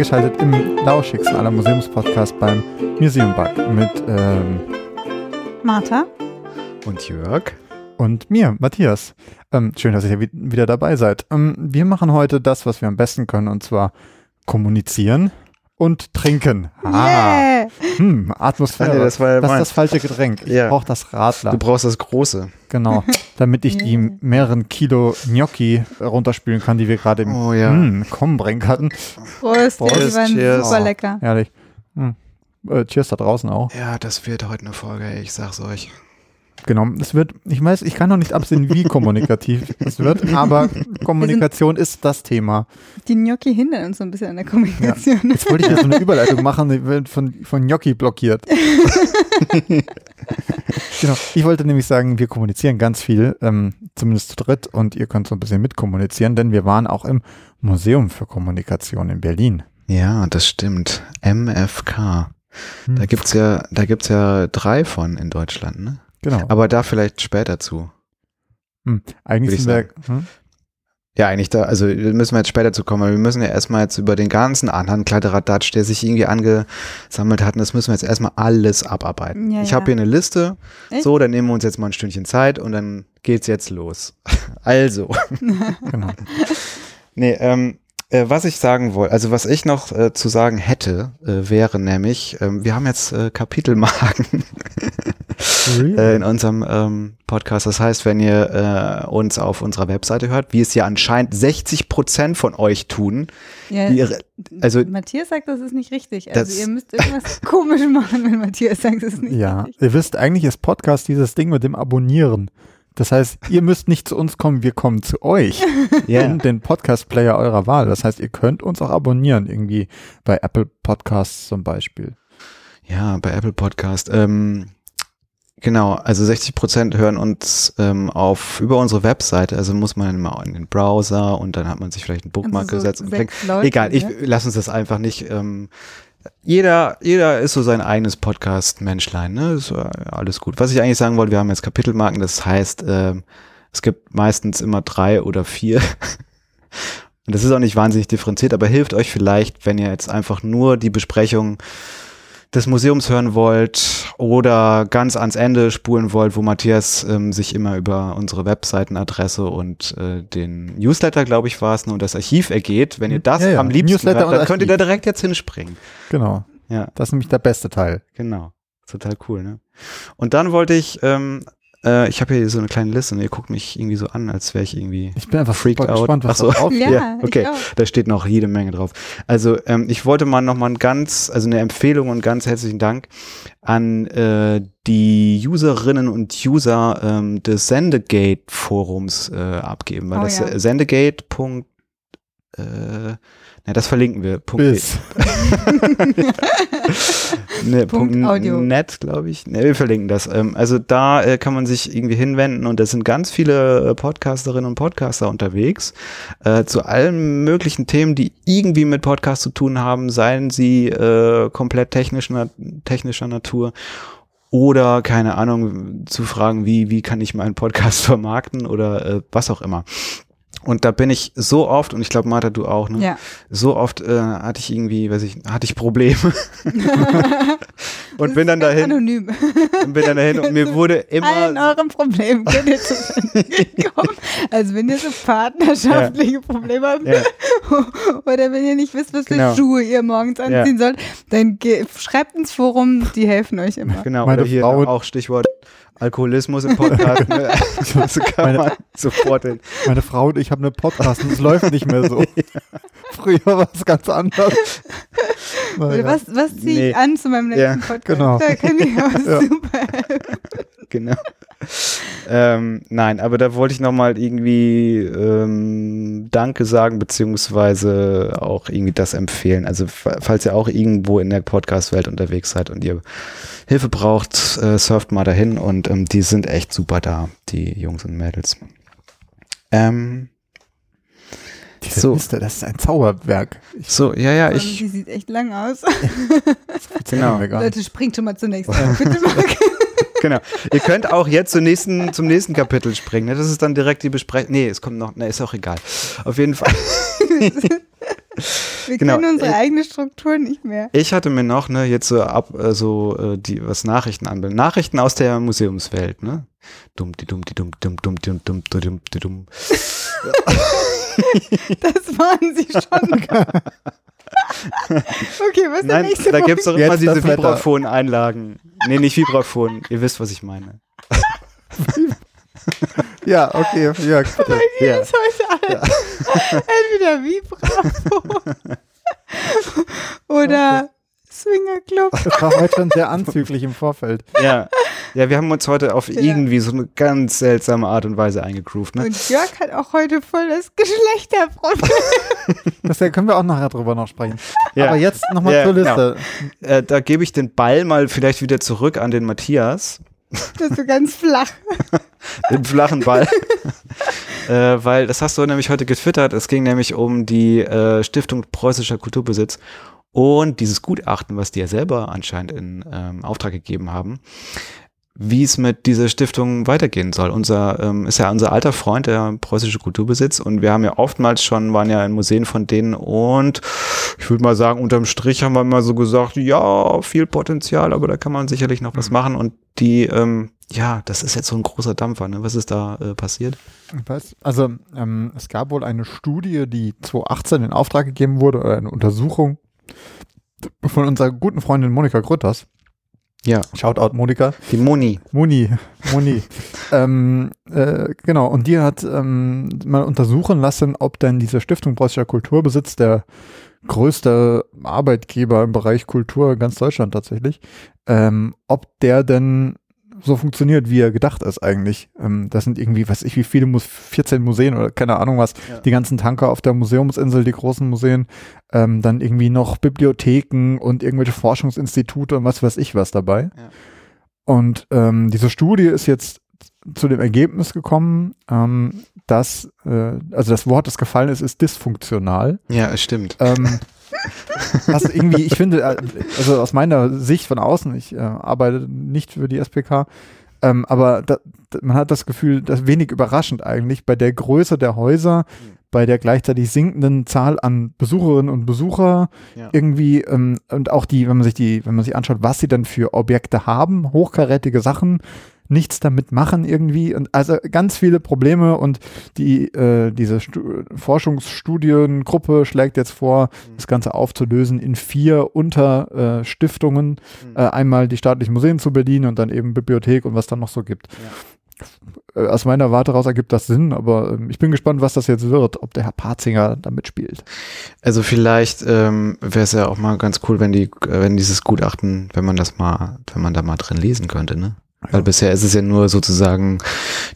eingeschaltet im lauschigsten aller Museumspodcasts beim Museum Bug mit ähm, Martha. Und Jörg. und mir, Matthias. Ähm, schön, dass ihr wi- wieder dabei seid. Ähm, wir machen heute das, was wir am besten können, und zwar kommunizieren und trinken. Yeah. Hm, Atmosphäre. Ah, das war ja das ist das falsche Getränk. Ich Ja. brauche das Radler. Du brauchst das Große. Genau, damit ich die mehreren Kilo Gnocchi runterspülen kann, die wir gerade im Oh ja. mm, Kommen hatten. Prost, Prost, die waren cheers. super Oh. lecker. Herrlich. Hm. Äh, cheers da draußen auch. Ja, das wird heute eine Folge, ich sag's euch. Genau. Es wird, ich weiß, ich kann noch nicht absehen, wie kommunikativ es wird, aber Kommunikation ist das Thema. Die Gnocchi hindern uns so ein bisschen an der Kommunikation. Jetzt wollte ich ja so eine Überleitung machen, die wird von, von Gnocchi blockiert. genau. Ich wollte nämlich sagen, wir kommunizieren ganz viel, ähm, zumindest zu dritt, und ihr könnt so ein bisschen mitkommunizieren, denn wir waren auch im Museum für Kommunikation in Berlin. Ja, das stimmt. MFK. Hm. Da gibt's ja, da gibt's ja drei von in Deutschland, ne? Genau. Aber da vielleicht später zu. hm. Eigentlich sind wir, hm? Ja, eigentlich da, also müssen wir jetzt später zu kommen, weil wir müssen ja erstmal jetzt über den ganzen anderen Kladderadatsch, der sich irgendwie angesammelt hat, und das müssen wir jetzt erstmal alles abarbeiten. Ja, ich ja. habe hier eine Liste, Echt? so, dann nehmen wir uns jetzt mal ein Stündchen Zeit und dann geht's jetzt los. Also, genau. Nee, ähm, äh, was ich sagen wollte, also was ich noch äh, zu sagen hätte, äh, wäre nämlich, ähm, wir haben jetzt äh, Kapitelmarken äh, in unserem ähm, Podcast. Das heißt, wenn ihr äh, uns auf unserer Webseite hört, wie es ja anscheinend 60 Prozent von euch tun, Ja, ihre, also Matthias sagt, das ist nicht richtig. Also Das- ihr müsst irgendwas komisch machen, wenn Matthias sagt, das ist nicht Ja, richtig. ihr wisst, eigentlich ist Podcast dieses Ding mit dem Abonnieren. Das heißt, ihr müsst nicht zu uns kommen, wir kommen zu euch ja, in den Podcast-Player eurer Wahl. Das heißt, ihr könnt uns auch abonnieren, irgendwie bei Apple Podcasts zum Beispiel. ja, bei Apple Podcast. Ähm, genau, also 60 Prozent hören uns ähm, auf über unsere Webseite. Also muss man immer in den Browser und dann hat man sich vielleicht einen Bookmark Also so gesetzt. Leute, Egal, ich ne? lass uns das einfach nicht. Ähm, jeder, jeder ist so sein eigenes Podcast-Menschlein, ne? Ist äh, alles gut. Was ich eigentlich sagen wollte, wir haben jetzt Kapitelmarken, das heißt, ähm, es gibt meistens immer drei oder vier. Und das ist auch nicht wahnsinnig differenziert, aber hilft euch vielleicht, wenn ihr jetzt einfach nur die Besprechung des Museums hören wollt oder ganz ans Ende spulen wollt, wo Matthias ähm, sich immer über unsere Webseitenadresse und äh, den Newsletter, glaube ich, war es, ne, und das Archiv ergeht. Wenn ihr das Ja, ja. am liebsten Newsletter hört, dann könnt ihr da direkt jetzt hinspringen. Genau. Ja, Das ist nämlich der beste Teil. genau. Total cool, ne? Und dann wollte ich, ähm, äh, ich habe hier so eine kleine Liste und ihr guckt mich irgendwie so an, als wäre ich irgendwie Ich bin einfach Freaked out. gespannt, was Ach so. da drauf Ja, Ja, okay. Da steht noch jede Menge drauf. Also ähm, ich wollte mal noch mal ein ganz, also eine Empfehlung und ganz herzlichen Dank an äh, die Userinnen und User ähm, des Sendegate-Forums äh, abgeben, weil Oh das ja. Sendegate. Äh, na, das verlinken wir. Punkt Bis. Ne, Punkt Punkt Audio. net, glaube ich. Ne, wir verlinken das. Ähm, also da äh, kann man sich irgendwie hinwenden und da sind ganz viele äh, Podcasterinnen und Podcaster unterwegs äh, zu allen möglichen Themen, die irgendwie mit Podcast zu tun haben, seien sie äh, komplett technisch, na technischer Natur oder keine Ahnung zu fragen, wie wie kann ich meinen Podcast vermarkten oder äh, was auch immer. Und da bin ich so oft, und ich glaube, Martha, du auch, ne? Ja. so oft äh, hatte ich irgendwie, weiß ich, hatte ich Probleme und bin dann dahin Anonym. und bin dann dahin und mir wurde Allen immer euren Problemen könnt ihr zu kommen. Also wenn ihr so partnerschaftliche Probleme habt ja, oder wenn ihr nicht wisst, was Genau. für Schuhe ihr morgens anziehen sollt, dann schreibt ins Forum, die helfen euch immer. genau, Meine oder hier Frau- auch Stichwort Alkoholismus im Podcast, ne? das kann Meine- man sofort hin. Meine Frau und ich haben eine Podcast und es läuft nicht mehr so. Früher war es ganz anders. Oder Naja. was, was ziehe Nee. ich an zu meinem Ja, letzten Podcast? genau. Da kann ich auch Ja. super helfen. Genau. Ähm, nein, aber da wollte ich nochmal irgendwie ähm, Danke sagen, beziehungsweise auch irgendwie das empfehlen. Also fa- falls ihr auch irgendwo in der Podcast-Welt unterwegs seid und ihr Hilfe braucht, äh, surft mal dahin und ähm, die sind echt super da, die Jungs und Mädels. Ähm, Diese So. Liste, das ist ein Zauberwerk. Ich, so, ja, ja, ich, die sieht echt lang aus. genau. Leute, springt schon mal zunächst. Bitte mal. Genau. Ihr könnt auch jetzt zum nächsten, zum nächsten Kapitel springen. Ne? Das ist dann direkt die Besprechung. Nee, es kommt noch, ne, ist auch egal. Auf jeden Fall. Wir Genau, kennen unsere eigene Struktur nicht mehr. Ich hatte mir noch, ne, jetzt so ab, äh, so, äh, die, was Nachrichten anbelangt. Nachrichten aus der Museumswelt, ne? Dumm, die dumm, die dumm, dumm, dumm, dumm, dumm, dumm, dumm, die dumm. Das waren sie schon. okay, was ist der Nein, nächste da Punkt? gibt's doch immer diese. Vibraphon-Einlagen. Nee, nicht Vibraphon. Ihr wisst, was ich meine. Ja, okay, ja, bitte. Ja. ist heute alles. Entweder Vibrafon oder Swingerclub. Das war heute schon sehr anzüglich im Vorfeld. Ja. ja, wir haben uns heute auf irgendwie so eine ganz seltsame Art und Weise eingegroovt, ne? Und Jörg hat auch heute voll das Geschlechterproblem. Das können wir auch nachher drüber noch sprechen. Ja. Aber jetzt nochmal Ja, zur Liste. Äh, da gebe ich den Ball mal vielleicht wieder zurück an den Matthias. Das ist so ganz flach. den flachen Ball. äh, weil das hast du nämlich heute getwittert. Es ging nämlich um die äh, Stiftung Preußischer Kulturbesitz und dieses Gutachten, was die ja selber anscheinend in ähm, Auftrag gegeben haben, wie es mit dieser Stiftung weitergehen soll. Unser ähm, ist ja unser alter Freund, der preußische Kulturbesitz, und wir haben ja oftmals schon, waren ja in Museen von denen und ich würde mal sagen, unterm Strich haben wir immer so gesagt, ja, viel Potenzial, aber da kann man sicherlich noch was machen. Und die, ähm, ja, das ist jetzt so ein großer Dampfer, ne? Was ist da äh, passiert? Weiß, also ähm, es gab wohl eine Studie, die 2018 in Auftrag gegeben wurde, oder eine Untersuchung von unserer guten Freundin Monika Grütters. Ja, Shoutout Monika. die Moni. Moni, Moni. ähm, äh, genau, und die hat ähm, mal untersuchen lassen, ob denn diese Stiftung Preußischer Kulturbesitz, der größte Arbeitgeber im Bereich Kultur in ganz Deutschland tatsächlich, ähm, ob der denn so funktioniert, wie er gedacht ist eigentlich. Ähm, das sind irgendwie, weiß ich, wie viele, Mus 14 Museen oder keine Ahnung was, Ja. die ganzen Tanker auf der Museumsinsel, die großen Museen, ähm, dann irgendwie noch Bibliotheken und irgendwelche Forschungsinstitute und was weiß ich was dabei. Ja. Und ähm, diese Studie ist jetzt zu dem Ergebnis gekommen, ähm, dass, äh, also das Wort, das gefallen ist, ist dysfunktional. Ja, es stimmt. Ähm, was irgendwie, ich finde, äh, also aus meiner Sicht von außen, ich äh, arbeite nicht für die SPK, ähm, aber da, man hat das Gefühl, das ist wenig überraschend eigentlich, bei der Größe der Häuser, bei der gleichzeitig sinkenden Zahl an Besucherinnen und Besucher, Ja. irgendwie, ähm, und auch die, wenn man sich die, wenn man sich anschaut, was sie dann für Objekte haben, hochkarätige Sachen, nichts damit machen irgendwie und also ganz viele Probleme und die äh, diese Stu Forschungsstudiengruppe schlägt jetzt vor, das Ganze aufzulösen in vier Unterstiftungen. Äh, Stiftungen. äh, einmal die staatlichen Museen zu Berlin und dann eben Bibliothek und was dann noch so gibt. Äh, aus meiner Warte raus ergibt das Sinn, aber ähm, ich bin gespannt, was das jetzt wird, ob der Herr Parzinger da mitspielt. Also vielleicht ähm, wäre es ja auch mal ganz cool, wenn die, äh, wenn dieses Gutachten, wenn man das mal, wenn man da mal drin lesen könnte, ne? Weil bisher ist es ja nur sozusagen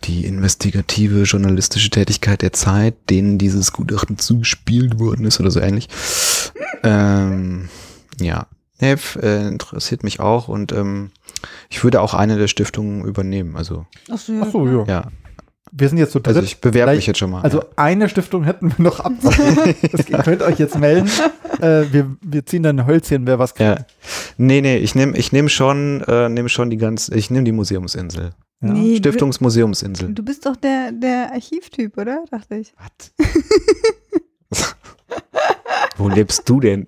die investigative journalistische Tätigkeit der Zeit, denen dieses Gutachten zugespielt worden ist oder so ähnlich. Ähm, ja, nee, f- äh, interessiert mich auch und ähm, ich würde auch eine der Stiftungen übernehmen. Also Ach so, Ach so, ja. ja, Wir sind jetzt zu dritt. also ich bewerbe mich jetzt schon mal. Also ja. eine Stiftung hätten wir noch ab. ihr könnt euch jetzt melden. Äh, wir, wir ziehen dann ein Hölzchen, wer was kriegt. Ja. Nee, nee, ich nehme ich nehm schon, äh, nehm schon die ganz, ich nehme die Museumsinsel. Ja. Nee, Stiftungsmuseumsinsel. Du, du bist doch der, der Archivtyp, oder? Dachte ich. Was? Wo lebst du denn?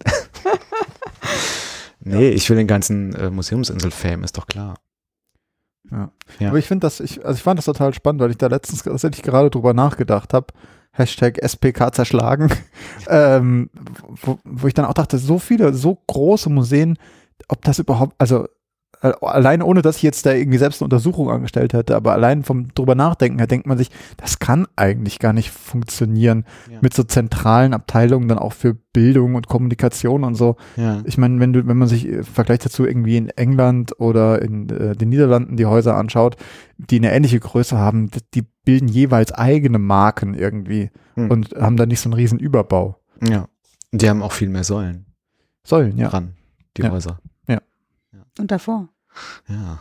nee, ich will den ganzen äh, Museumsinsel-Fame, ist doch klar. Ja. Ja. Aber ich finde das, ich, also ich fand das total spannend, weil ich da letztens tatsächlich gerade drüber nachgedacht habe. Hashtag SPK zerschlagen. ähm, wo, wo ich dann auch dachte, so viele, so große Museen, ob das überhaupt, also allein ohne, dass ich jetzt da irgendwie selbst eine Untersuchung angestellt hätte, aber allein vom drüber nachdenken her denkt man sich, das kann eigentlich gar nicht funktionieren Ja. mit so zentralen Abteilungen dann auch für Bildung und Kommunikation und so. Ja. Ich meine, wenn du, wenn man sich äh, vergleicht dazu irgendwie in England oder in äh, den Niederlanden die Häuser anschaut, die eine ähnliche Größe haben, die bilden jeweils eigene Marken irgendwie Hm. und haben da nicht so einen riesen Überbau. ja. Die haben auch viel mehr Säulen Säulen, ja. dran, die Ja. Häuser. Und davor. Ja.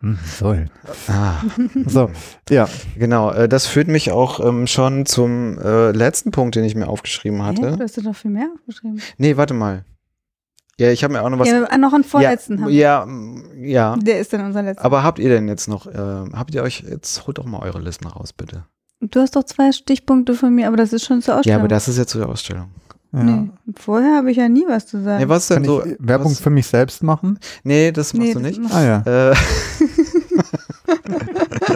Hm, Säulen. Ah, So, ja. genau. Äh, das führt mich auch ähm, schon zum äh, letzten Punkt, den ich mir aufgeschrieben Hä? hatte. Du hast doch noch viel mehr aufgeschrieben. Nee, warte mal. Ja, ich habe mir auch noch was. ja, noch einen vorletzten ja, haben. wir. ja, mm, ja. Der ist dann unser letzter. Aber habt ihr denn jetzt noch, äh, habt ihr euch, jetzt holt doch mal eure Listen raus, bitte. Du hast doch zwei Stichpunkte von mir, aber das ist schon zur Ja, Ausstellung. aber das ist jetzt zur Ausstellung. Ja. Nee, vorher habe ich ja nie was zu sagen. Nee, was denn Kann so? ich Werbung was, für mich selbst machen? nee, das machst Nee, du das nicht. Ah ja, Äh,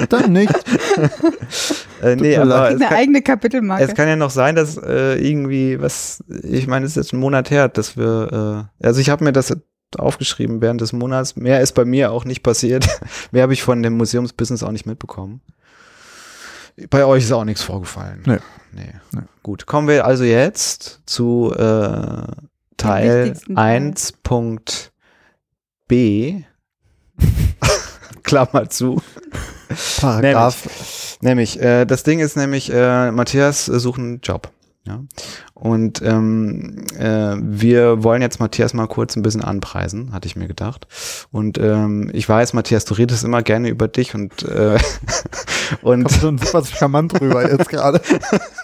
dann nicht. äh, nee, aber eine kann, eigene Kapitelmarke. es kann ja noch sein, dass äh, irgendwie was, ich meine, es ist jetzt ein Monat her, dass wir, äh, also ich habe mir das aufgeschrieben während des Monats. Mehr ist bei mir auch nicht passiert. Mehr habe ich von dem Museumsbusiness auch nicht mitbekommen. Bei euch ist auch nichts vorgefallen. Nee. Nee. Nee. Gut, kommen wir also jetzt zu äh, Teil wichtigsten Teil. 1.b. Klammer zu. Paragraph. Nämlich, äh, das Ding ist nämlich, äh, Matthias äh, sucht einen Job. Ja? Und ähm, äh, wir wollen jetzt Matthias mal kurz ein bisschen anpreisen, hatte ich mir gedacht. Und ähm, ich weiß, Matthias, du redest immer gerne über dich und äh, und schon super charmant rüber jetzt gerade.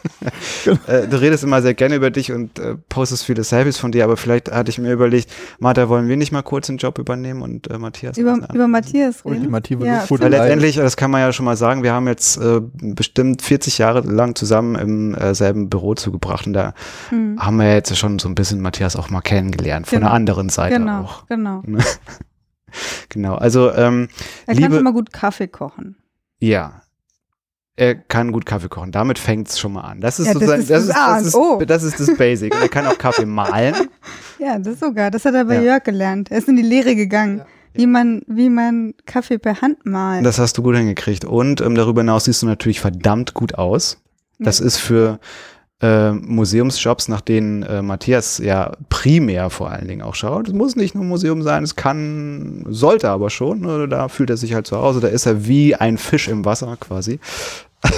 äh, du redest immer sehr gerne über dich und äh, postest viele Selfies von dir, aber vielleicht hatte ich mir überlegt, Martha, wollen wir nicht mal kurz den Job übernehmen und äh, Matthias über, über Matthias reden. Ultimative Ja, Weil letztendlich, das kann man ja schon mal sagen, wir haben jetzt äh, bestimmt 40 Jahre lang zusammen im äh, selben Büro zugebracht und da Hm. haben wir jetzt schon so ein bisschen Matthias auch mal kennengelernt, von Genau. der anderen Seite Genau, auch. genau. Genau, also ähm, Er Liebe- kann schon mal gut Kaffee kochen. ja, er kann gut Kaffee kochen. Damit fängt es schon mal an. Das ist Ja, das ist das, das ist, A das, und ist, O. das ist das Basic. Er kann auch Kaffee mahlen. Ja, das sogar. Das hat er bei Ja. Jörg gelernt. Er ist in die Lehre gegangen, wie man, wie man Kaffee per Hand malt. Das hast du gut hingekriegt. Und ähm, darüber hinaus siehst du natürlich verdammt gut aus. Das Ja. ist für äh, Museumsjobs, nach denen äh, Matthias ja primär vor allen Dingen auch schaut. Es muss nicht nur ein Museum sein, es kann, sollte aber schon. Ne? Da fühlt er sich halt zu Hause. Da ist er wie ein Fisch im Wasser quasi.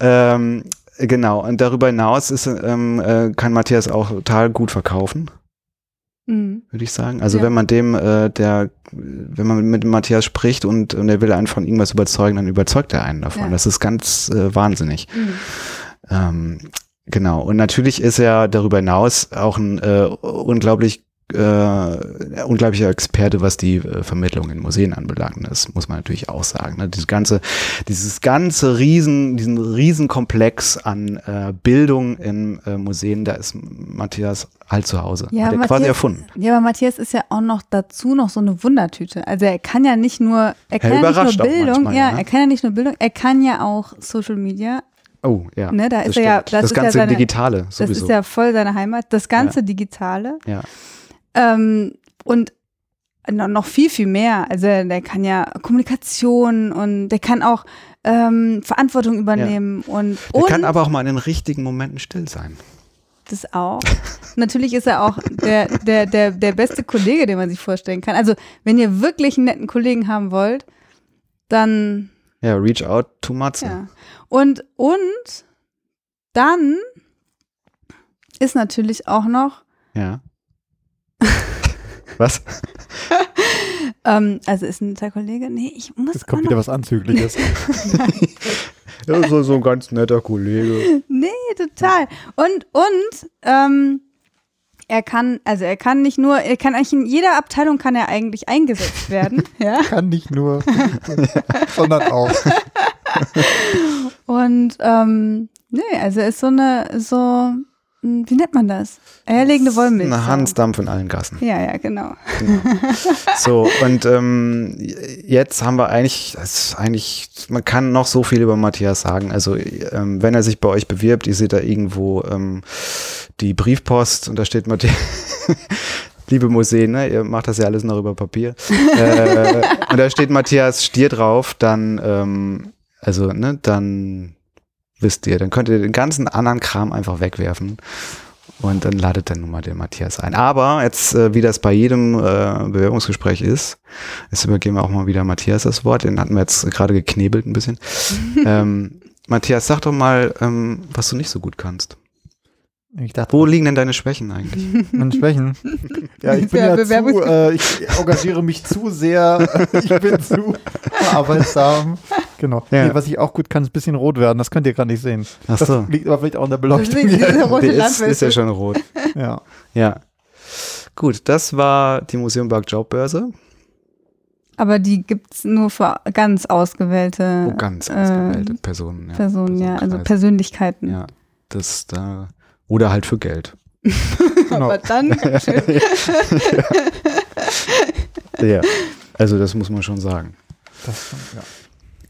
ähm, genau. Und darüber hinaus ist, ähm, äh, kann Matthias auch total gut verkaufen Mhm. würde ich sagen. Also Ja. wenn man dem, äh, der, wenn man mit Matthias spricht und, und er will einen von irgendwas überzeugen, dann überzeugt er einen davon. Ja. Das ist ganz äh, wahnsinnig. Mhm. Ähm, genau. Und natürlich ist er darüber hinaus auch ein äh, unglaublich äh, unglaublicher Experte, was die äh, Vermittlung in Museen anbelangt. Das muss man natürlich auch sagen. Ne? Dieses ganze, dieses ganze Riesen, diesen Riesenkomplex an äh, Bildung in äh, Museen, da ist Matthias halt zu Hause. Ja, Hat er quasi Matthias- erfunden. Ja, aber Matthias ist ja auch noch dazu noch so eine Wundertüte. Also er kann ja nicht nur, er kann ja nicht nur Bildung, manchmal, ja, ne? er kann ja nicht nur Bildung, er kann ja auch Social Media. Oh, ja. Ne, da das ist er ja- das das ist ja ganze seine- Digitale Das sowieso. ist ja voll seine Heimat. Das ganze Digitale. ja. Ähm, und no- noch viel, viel mehr. Also der kann ja Kommunikation und der kann auch ähm, Verantwortung übernehmen und, Der und kann aber auch mal in den richtigen Momenten still sein. das auch. Natürlich ist er auch der, der, der, der beste Kollege, den man sich vorstellen kann. Also wenn ihr wirklich einen netten Kollegen haben wollt, dann Ja, reach out to Matze. ja. Und, und dann ist natürlich auch noch, Ja. Was? ähm, also ist ein netter Kollege, nee, ich muss Jetzt kommt wieder was Anzügliches. Ja, so, so ein ganz netter Kollege. Nee, total. Und, und, ähm, er kann, also er kann nicht nur, er kann eigentlich in jeder Abteilung kann er eigentlich eingesetzt werden, ja. Kann nicht nur, sondern auch. Und, ähm, nee, also ist so eine, so, hm, wie nennt man das? Eierlegende Wollmilchsau. Eine Hansdampf in allen Gassen. Ja, ja, genau. So, und ähm, jetzt haben wir eigentlich, ist eigentlich, man kann noch so viel über Matthias sagen. Also, ähm, wenn er sich bei euch bewirbt, ihr seht da irgendwo ähm, die Briefpost und da steht Matthias. Liebe Museen, ne? ihr macht das ja alles noch über Papier. äh, und da steht Matthias Stier drauf, dann, ähm, also, ne, dann wisst ihr, dann könnt ihr den ganzen anderen Kram einfach wegwerfen. Und dann ladet dann nun mal den Matthias ein. Aber jetzt, äh, wie das bei jedem äh, Bewerbungsgespräch ist, jetzt übergeben wir auch mal wieder Matthias das Wort. Den hatten wir jetzt gerade geknebelt ein bisschen. ähm, Matthias, sag doch mal, ähm, was du nicht so gut kannst. Ich dachte, Wo liegen denn deine Schwächen eigentlich? meine Schwächen. Ja, ich bin Ja, ja zu, äh, ich engagiere mich zu sehr, ich bin zu arbeitsam. Genau. Ja. Nee, was ich auch gut kann, ist ein bisschen rot werden. Das könnt ihr gerade nicht sehen. Ach Das so. liegt aber vielleicht auch an der Beleuchtung. Ist, ist ja schon rot. Ja. Ja. Gut, das war die Museum Berg Jobbörse. Aber die gibt's nur für ganz ausgewählte Oh, ganz äh, ausgewählte Personen. Ja. Personen, ja, also. Persönlichkeiten. Ja, das da. Oder halt für Geld. Genau. Aber dann schön. Ja. Also das muss man schon sagen. Das ja.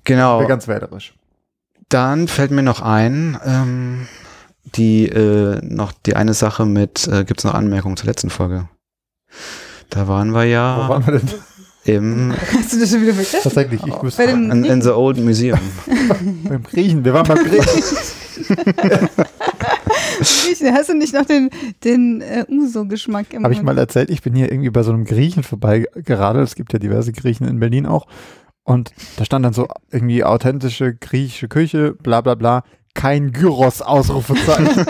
Genau. wäre ganz wählerisch. Dann fällt mir noch ein, ähm, die äh, noch die eine Sache mit, äh, gibt es noch Anmerkungen zur letzten Folge? Da waren wir Wo ja waren wir denn? im Hast du das schon wieder vergessen? Tatsächlich, ich wüsste in, in the Old Museum. beim Griechen. Wir waren beim Griechen. Griechen. Hast du nicht noch den, den äh, Uso-Geschmack im Habe ich mal erzählt, ich bin hier irgendwie bei so einem Griechen vorbei geradelt. Es gibt ja diverse Griechen in Berlin auch. Und da stand dann so irgendwie authentische griechische Küche, bla bla bla. Kein Gyros, Ausrufezeichen.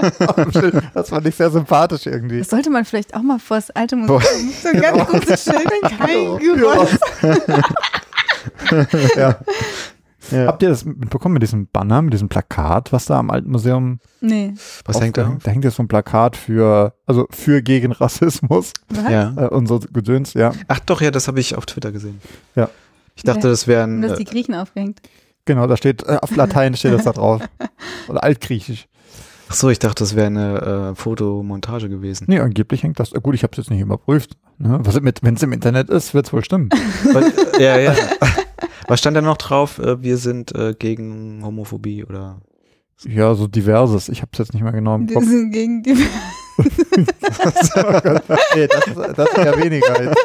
das fand ich sehr sympathisch irgendwie. Das sollte man vielleicht auch mal vor das alte Museum. So ein ganz großes Schild, kein Gyros. Ja. Ja. Habt ihr das mitbekommen mit diesem Banner, mit diesem Plakat, was da am Alten Museum Nee. Was hängt da? Da hängt jetzt so ein Plakat für, also für gegen Rassismus Was? Ja. äh, und so Gedöns, ja. Ach doch, ja, das habe ich auf Twitter gesehen. Ja. Ich dachte, Ja. das wären. Und das Äh, die Griechen aufgehängt. Genau, da steht, äh, auf Latein steht das da drauf. Oder altgriechisch. ach so, ich dachte, das wäre eine äh, Fotomontage gewesen. Nee, angeblich hängt das. äh, Gut, ich habe es jetzt nicht überprüft. Ne? Was wenn es im Internet ist, wird es wohl stimmen. Was, ja, ja. Was stand da noch drauf? Äh, wir sind äh, gegen Homophobie oder. Ja, so diverses. Ich habe es jetzt nicht mehr genau im Kopf. sind gegen die. oh Gott. nee, das, ist- das ist ja weniger. Jetzt.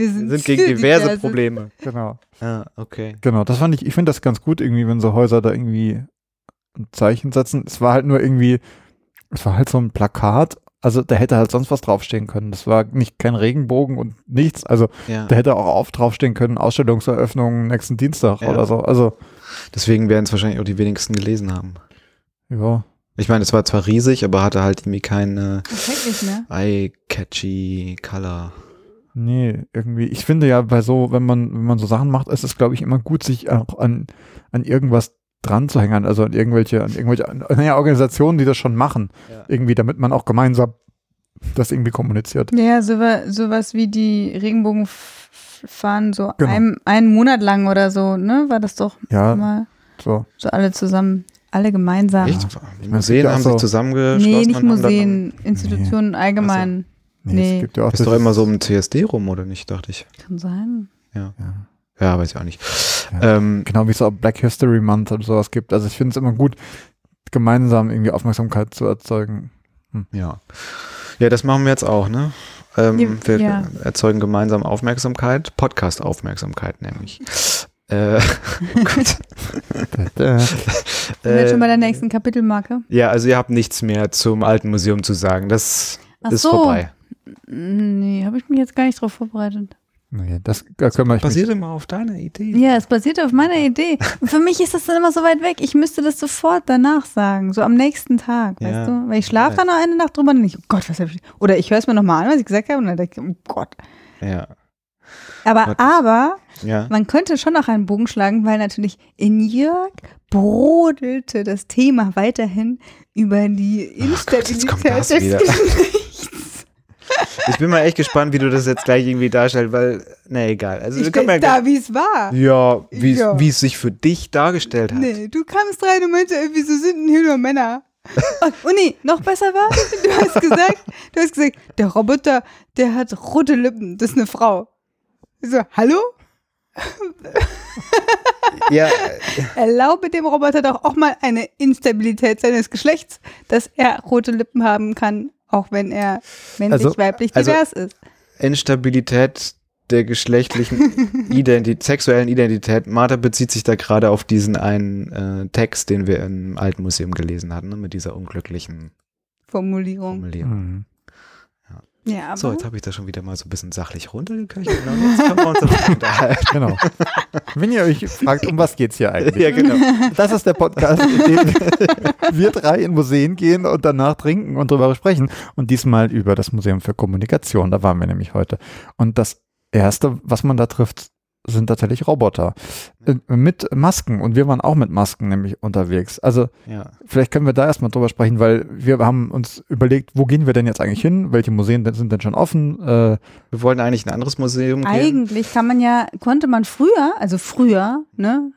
Wir Wir sind, sind gegen für diverse Probleme. Genau. Ja, okay. Genau, das fand ich, ich finde das ganz gut irgendwie, wenn so Häuser da irgendwie ein Zeichen setzen. Es war halt nur irgendwie, es war halt so ein Plakat. Also da hätte halt sonst was draufstehen können. Das war nicht kein Regenbogen und nichts. Also Ja. da hätte auch auf draufstehen können, Ausstellungseröffnung nächsten Dienstag Ja. oder so. Also, Deswegen werden es wahrscheinlich auch die wenigsten gelesen haben. ja. Ich meine, es war zwar riesig, aber hatte halt irgendwie keine ne? eye-catchy Color. Nee, irgendwie, ich finde ja bei so, wenn man, wenn man so Sachen macht, ist es, glaube ich, immer gut, sich auch an, an irgendwas dran zu hängen, also an irgendwelche, an irgendwelche, an, naja, Organisationen, die das schon machen, Ja. irgendwie, damit man auch gemeinsam das irgendwie kommuniziert. Ja, so, sowas wie die Regenbogenfahnen so Genau. ein, einen Monat lang oder so, ne? War das doch Ja, mal so. so alle zusammen, alle gemeinsam. Echt? Die Museen haben so- sich zusammengeschlossen. Nee, nicht Museen, Institutionen allgemein. Nee, Nee. es gibt ja auch Ist doch immer so um CSD rum, oder nicht, dachte ich. Kann sein. Ja. Ja, weiß ich auch nicht. Ja. Ähm, Genau wie es auch Black History Month und sowas gibt. Also ich finde es immer gut, gemeinsam irgendwie Aufmerksamkeit zu erzeugen. ja. Ja, das machen wir jetzt auch, ne? Ähm, Ja, wir ja. erzeugen gemeinsam Aufmerksamkeit, Podcast-Aufmerksamkeit nämlich. äh, oh Gott. Sind wir jetzt schon bei der nächsten Kapitelmarke? Ja, also ihr habt nichts mehr zum alten Museum zu sagen. Das Ach ist so. vorbei. Nee, habe ich mich jetzt gar nicht drauf vorbereitet. nee, das da ich mich. Basiert immer auf deiner Idee. Ja, es basiert auf meiner Idee. Und für mich ist das dann immer so weit weg. Ich müsste das sofort danach sagen, so am nächsten Tag, Ja. weißt du? Weil ich schlafe dann noch eine Nacht drüber und nicht, oh Gott, was hab ich. Oder ich höre es mir nochmal an, was ich gesagt habe, und dann denke ich, oh Gott. Ja. Aber, Was? aber, ja. man könnte schon noch einen Bogen schlagen, weil natürlich in Jörg brodelte das Thema weiterhin über die Ach Gott, jetzt kommt Instabilität das des wieder. Geschlechts. Ich bin mal echt gespannt, wie du das jetzt gleich irgendwie darstellst, weil, na egal. Also, Ich stelle ja, da, wie es war. ja, wie es- Ja. wie es sich für dich dargestellt hat. Nee, du kamst rein und meinte, irgendwie so sind denn hier nur Männer. Und, und nee, noch besser war, du hast gesagt, du hast gesagt, der Roboter, der hat rote Lippen, das ist eine Frau. Ich So, hallo? Ja, Erlaube dem Roboter doch auch mal eine Instabilität seines Geschlechts, dass er rote Lippen haben kann, auch wenn er männlich, Also- weiblich, also- divers ist. Instabilität der geschlechtlichen Identität, sexuellen Identität. Martha bezieht sich da gerade auf diesen einen äh, Text, den wir im Alten Museum gelesen hatten, ne, mit dieser unglücklichen Formulierung. Formulierung. Mhm. Ja, aber So, jetzt habe ich das schon wieder mal so ein bisschen sachlich runtergeköchelt. Und jetzt können wir uns darüber unterhalten. Genau. Wenn ihr euch fragt, um was geht's hier eigentlich? ja, genau. Das ist der Podcast, in dem wir drei in Museen gehen und danach trinken und darüber sprechen. Und diesmal über das Museum für Kommunikation. Da waren wir nämlich heute. Und das Erste, was man da trifft, sind tatsächlich Roboter äh, mit Masken und wir waren auch mit Masken nämlich unterwegs. Also Ja. vielleicht können wir da erstmal drüber sprechen, weil wir haben uns überlegt, wo gehen wir denn jetzt eigentlich hin? Welche Museen denn- sind denn schon offen? Äh, Wir wollten eigentlich in ein anderes Museum gehen. Eigentlich kann man ja, konnte man früher, also früher, ne,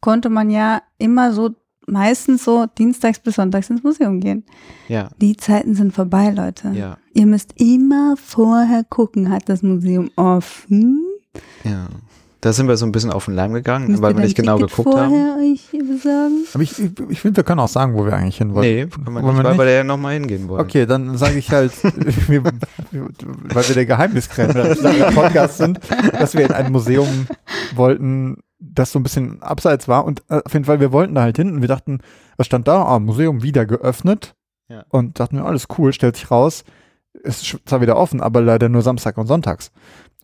konnte man ja immer so meistens so dienstags bis sonntags ins Museum gehen. Ja, Die Zeiten sind vorbei, Leute. ja, Ihr müsst immer vorher gucken, hat das Museum offen? ja. Da sind wir so ein bisschen auf den Leim gegangen, Müsst weil wir nicht genau Ticket geguckt haben. euch besorgen? aber ich, ich, ich finde, wir können auch sagen, wo wir eigentlich hin wollen. Nee, können wir Wollen nicht, wir weil nicht? wir da ja nochmal hingehen wollen. Okay, dann sage ich halt, wir, weil wir der Geheimniskrämer Podcast sind, dass wir in ein Museum wollten, das so ein bisschen abseits war. Und äh, auf jeden Fall, wir wollten da halt hin und wir dachten, was stand da? Ah, Museum wieder geöffnet. Ja. Und dachten wir, alles cool, stellt sich raus. Es ist zwar wieder offen, aber leider nur Samstag und Sonntags.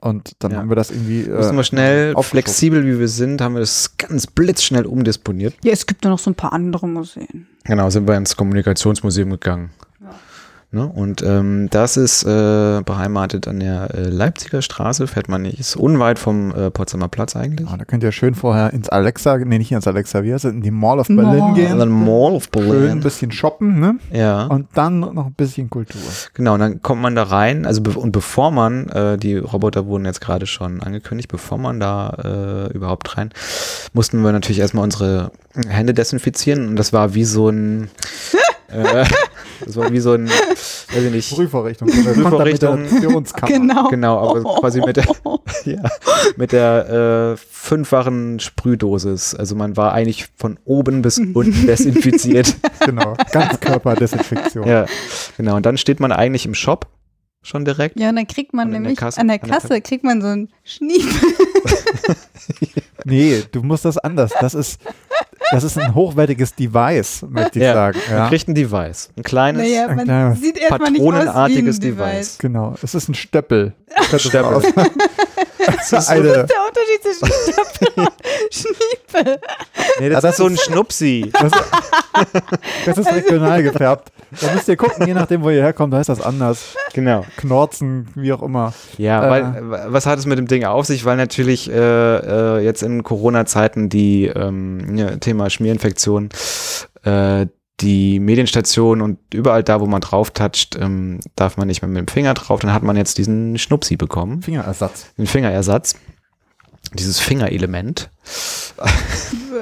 Und dann Ja. haben wir das irgendwie. Äh, Müssen wir schnell, flexibel wie wir sind, haben wir das ganz blitzschnell umdisponiert. Ja, es gibt ja noch so ein paar andere Museen. Genau, sind wir ins Kommunikationsmuseum gegangen. Ne? Und ähm, das ist äh, beheimatet an der äh, Leipziger Straße, fährt man nicht, ist unweit vom äh, Potsdamer Platz eigentlich. Ja, da könnt ihr schön vorher ins Alexa, nee, nicht ins Alexa, wie heißt es, in die Mall of Mall. Berlin gehen. An der Mall of Schön ein Berlin. bisschen shoppen, ne? Ja, Und dann noch ein bisschen Kultur. genau, und dann kommt man da rein, also be und bevor man, äh, die Roboter wurden jetzt gerade schon angekündigt, bevor man da äh, überhaupt rein, mussten wir natürlich erstmal unsere Hände desinfizieren und das war wie so ein, äh, das war wie so ein, weiß ich nicht. Prüfvorrichtung. Kontaminationskammer. Genau. Genau, aber quasi mit der, ja, mit der äh, fünffachen Sprühdosis. Also man war eigentlich von oben bis unten desinfiziert. Genau. Ganzkörperdesinfektion. ja, genau. Und dann steht man eigentlich im Shop schon direkt. Ja, und dann kriegt man Und in der nämlich Kasse- an der an der Kasse kriegt man so einen Schniep. Nee, du musst das anders. Das ist, das ist ein hochwertiges Device, möchte ich Ja. sagen. Man Ja. kriegt ein Device. Ein kleines. Naja, ein man kleiner sieht erstmal nicht aus wie ein patronenartiges Device. Device. Genau. Es ist ein Stöppel. Stöppel. Das ist, so, Eine, Der Unterschied zwischen Stöppel und Schniepe. nee, das Ja, das ist so ein Schnupsi. das, das ist regional gefärbt. Da müsst ihr gucken, je nachdem, wo ihr herkommt, da heißt das anders. Genau. Knorzen, wie auch immer. Ja, Äh. weil was hat es mit dem Ding auf sich? Weil natürlich äh, äh, jetzt in Corona-Zeiten die ähm, ja, Thema Schmierinfektion, äh, die Medienstationen und überall da, wo man drauf toucht, ähm, darf man nicht mehr mit dem Finger drauf. Dann hat man jetzt diesen Schnupsi bekommen, Fingerersatz. den Fingerersatz, dieses Fingerelement.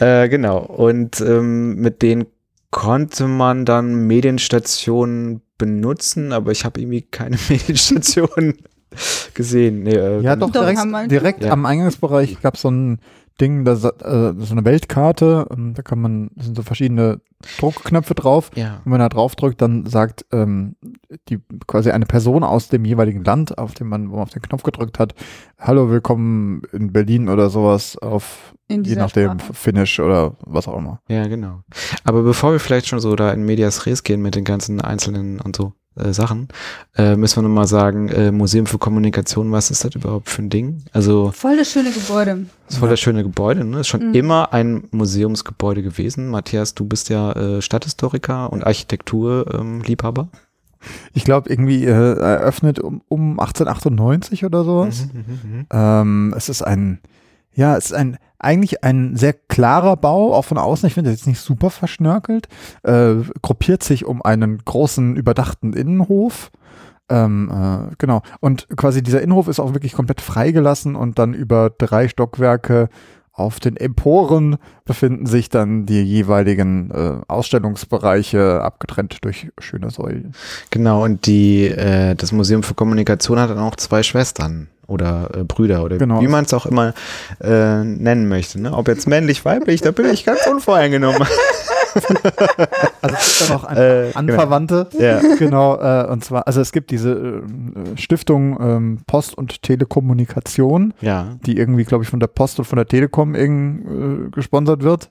äh, genau. Und ähm, mit denen konnte man dann Medienstationen benutzen, aber ich habe irgendwie keine Medienstationen gesehen. Nee, äh, Ja, doch, Doch, direkt, direkt Ja. am Eingangsbereich gab es so ein Ding, da, sa- äh, so eine Weltkarte. ähm, Da kann man, da sind so verschiedene Druckknöpfe drauf. Ja. Und wenn er draufdrückt, dann sagt ähm, die quasi eine Person aus dem jeweiligen Land, auf dem man, wo man auf den Knopf gedrückt hat, Hallo, willkommen in Berlin oder sowas auf In je nachdem Sprache. Finnisch oder was auch immer. Ja, genau. Aber bevor wir vielleicht schon so da in Medias Res gehen mit den ganzen einzelnen und so äh, Sachen, äh, müssen wir nochmal sagen, äh, Museum für Kommunikation, was ist das überhaupt für ein Ding? Also, Voll das schöne Gebäude. das ist voll das schöne Gebäude, ne? Ist schon Mhm. immer ein Museumsgebäude gewesen. Matthias, du bist ja äh, Stadthistoriker und Architekturliebhaber. Ähm. Ich glaube, irgendwie äh, eröffnet um, um 1898 oder sowas. Mhm, mhm, mhm. Ähm, es ist ein, ja, es ist ein, eigentlich ein sehr klarer Bau, auch von außen. Ich finde das jetzt nicht super verschnörkelt. Äh, gruppiert sich um einen großen, überdachten Innenhof. Ähm, äh, genau. Und quasi dieser Innenhof ist auch wirklich komplett freigelassen und dann über drei Stockwerke auf den Emporen befinden sich dann die jeweiligen äh, Ausstellungsbereiche, abgetrennt durch schöne Säulen. Genau, und die, äh, das Museum für Kommunikation hat dann auch zwei Schwestern oder äh, Brüder oder Genau. wie man es auch immer äh, nennen möchte. Ne? Ob jetzt männlich, weiblich, da bin ich ganz unvoreingenommen. Also es gibt da noch eine Äh, genau. Anverwandte. Ja. Genau, äh, und zwar, also es gibt diese äh, Stiftung ähm, Post und Telekommunikation, Ja, die irgendwie, glaube ich, von der Post und von der Telekom irgend, äh, gesponsert wird.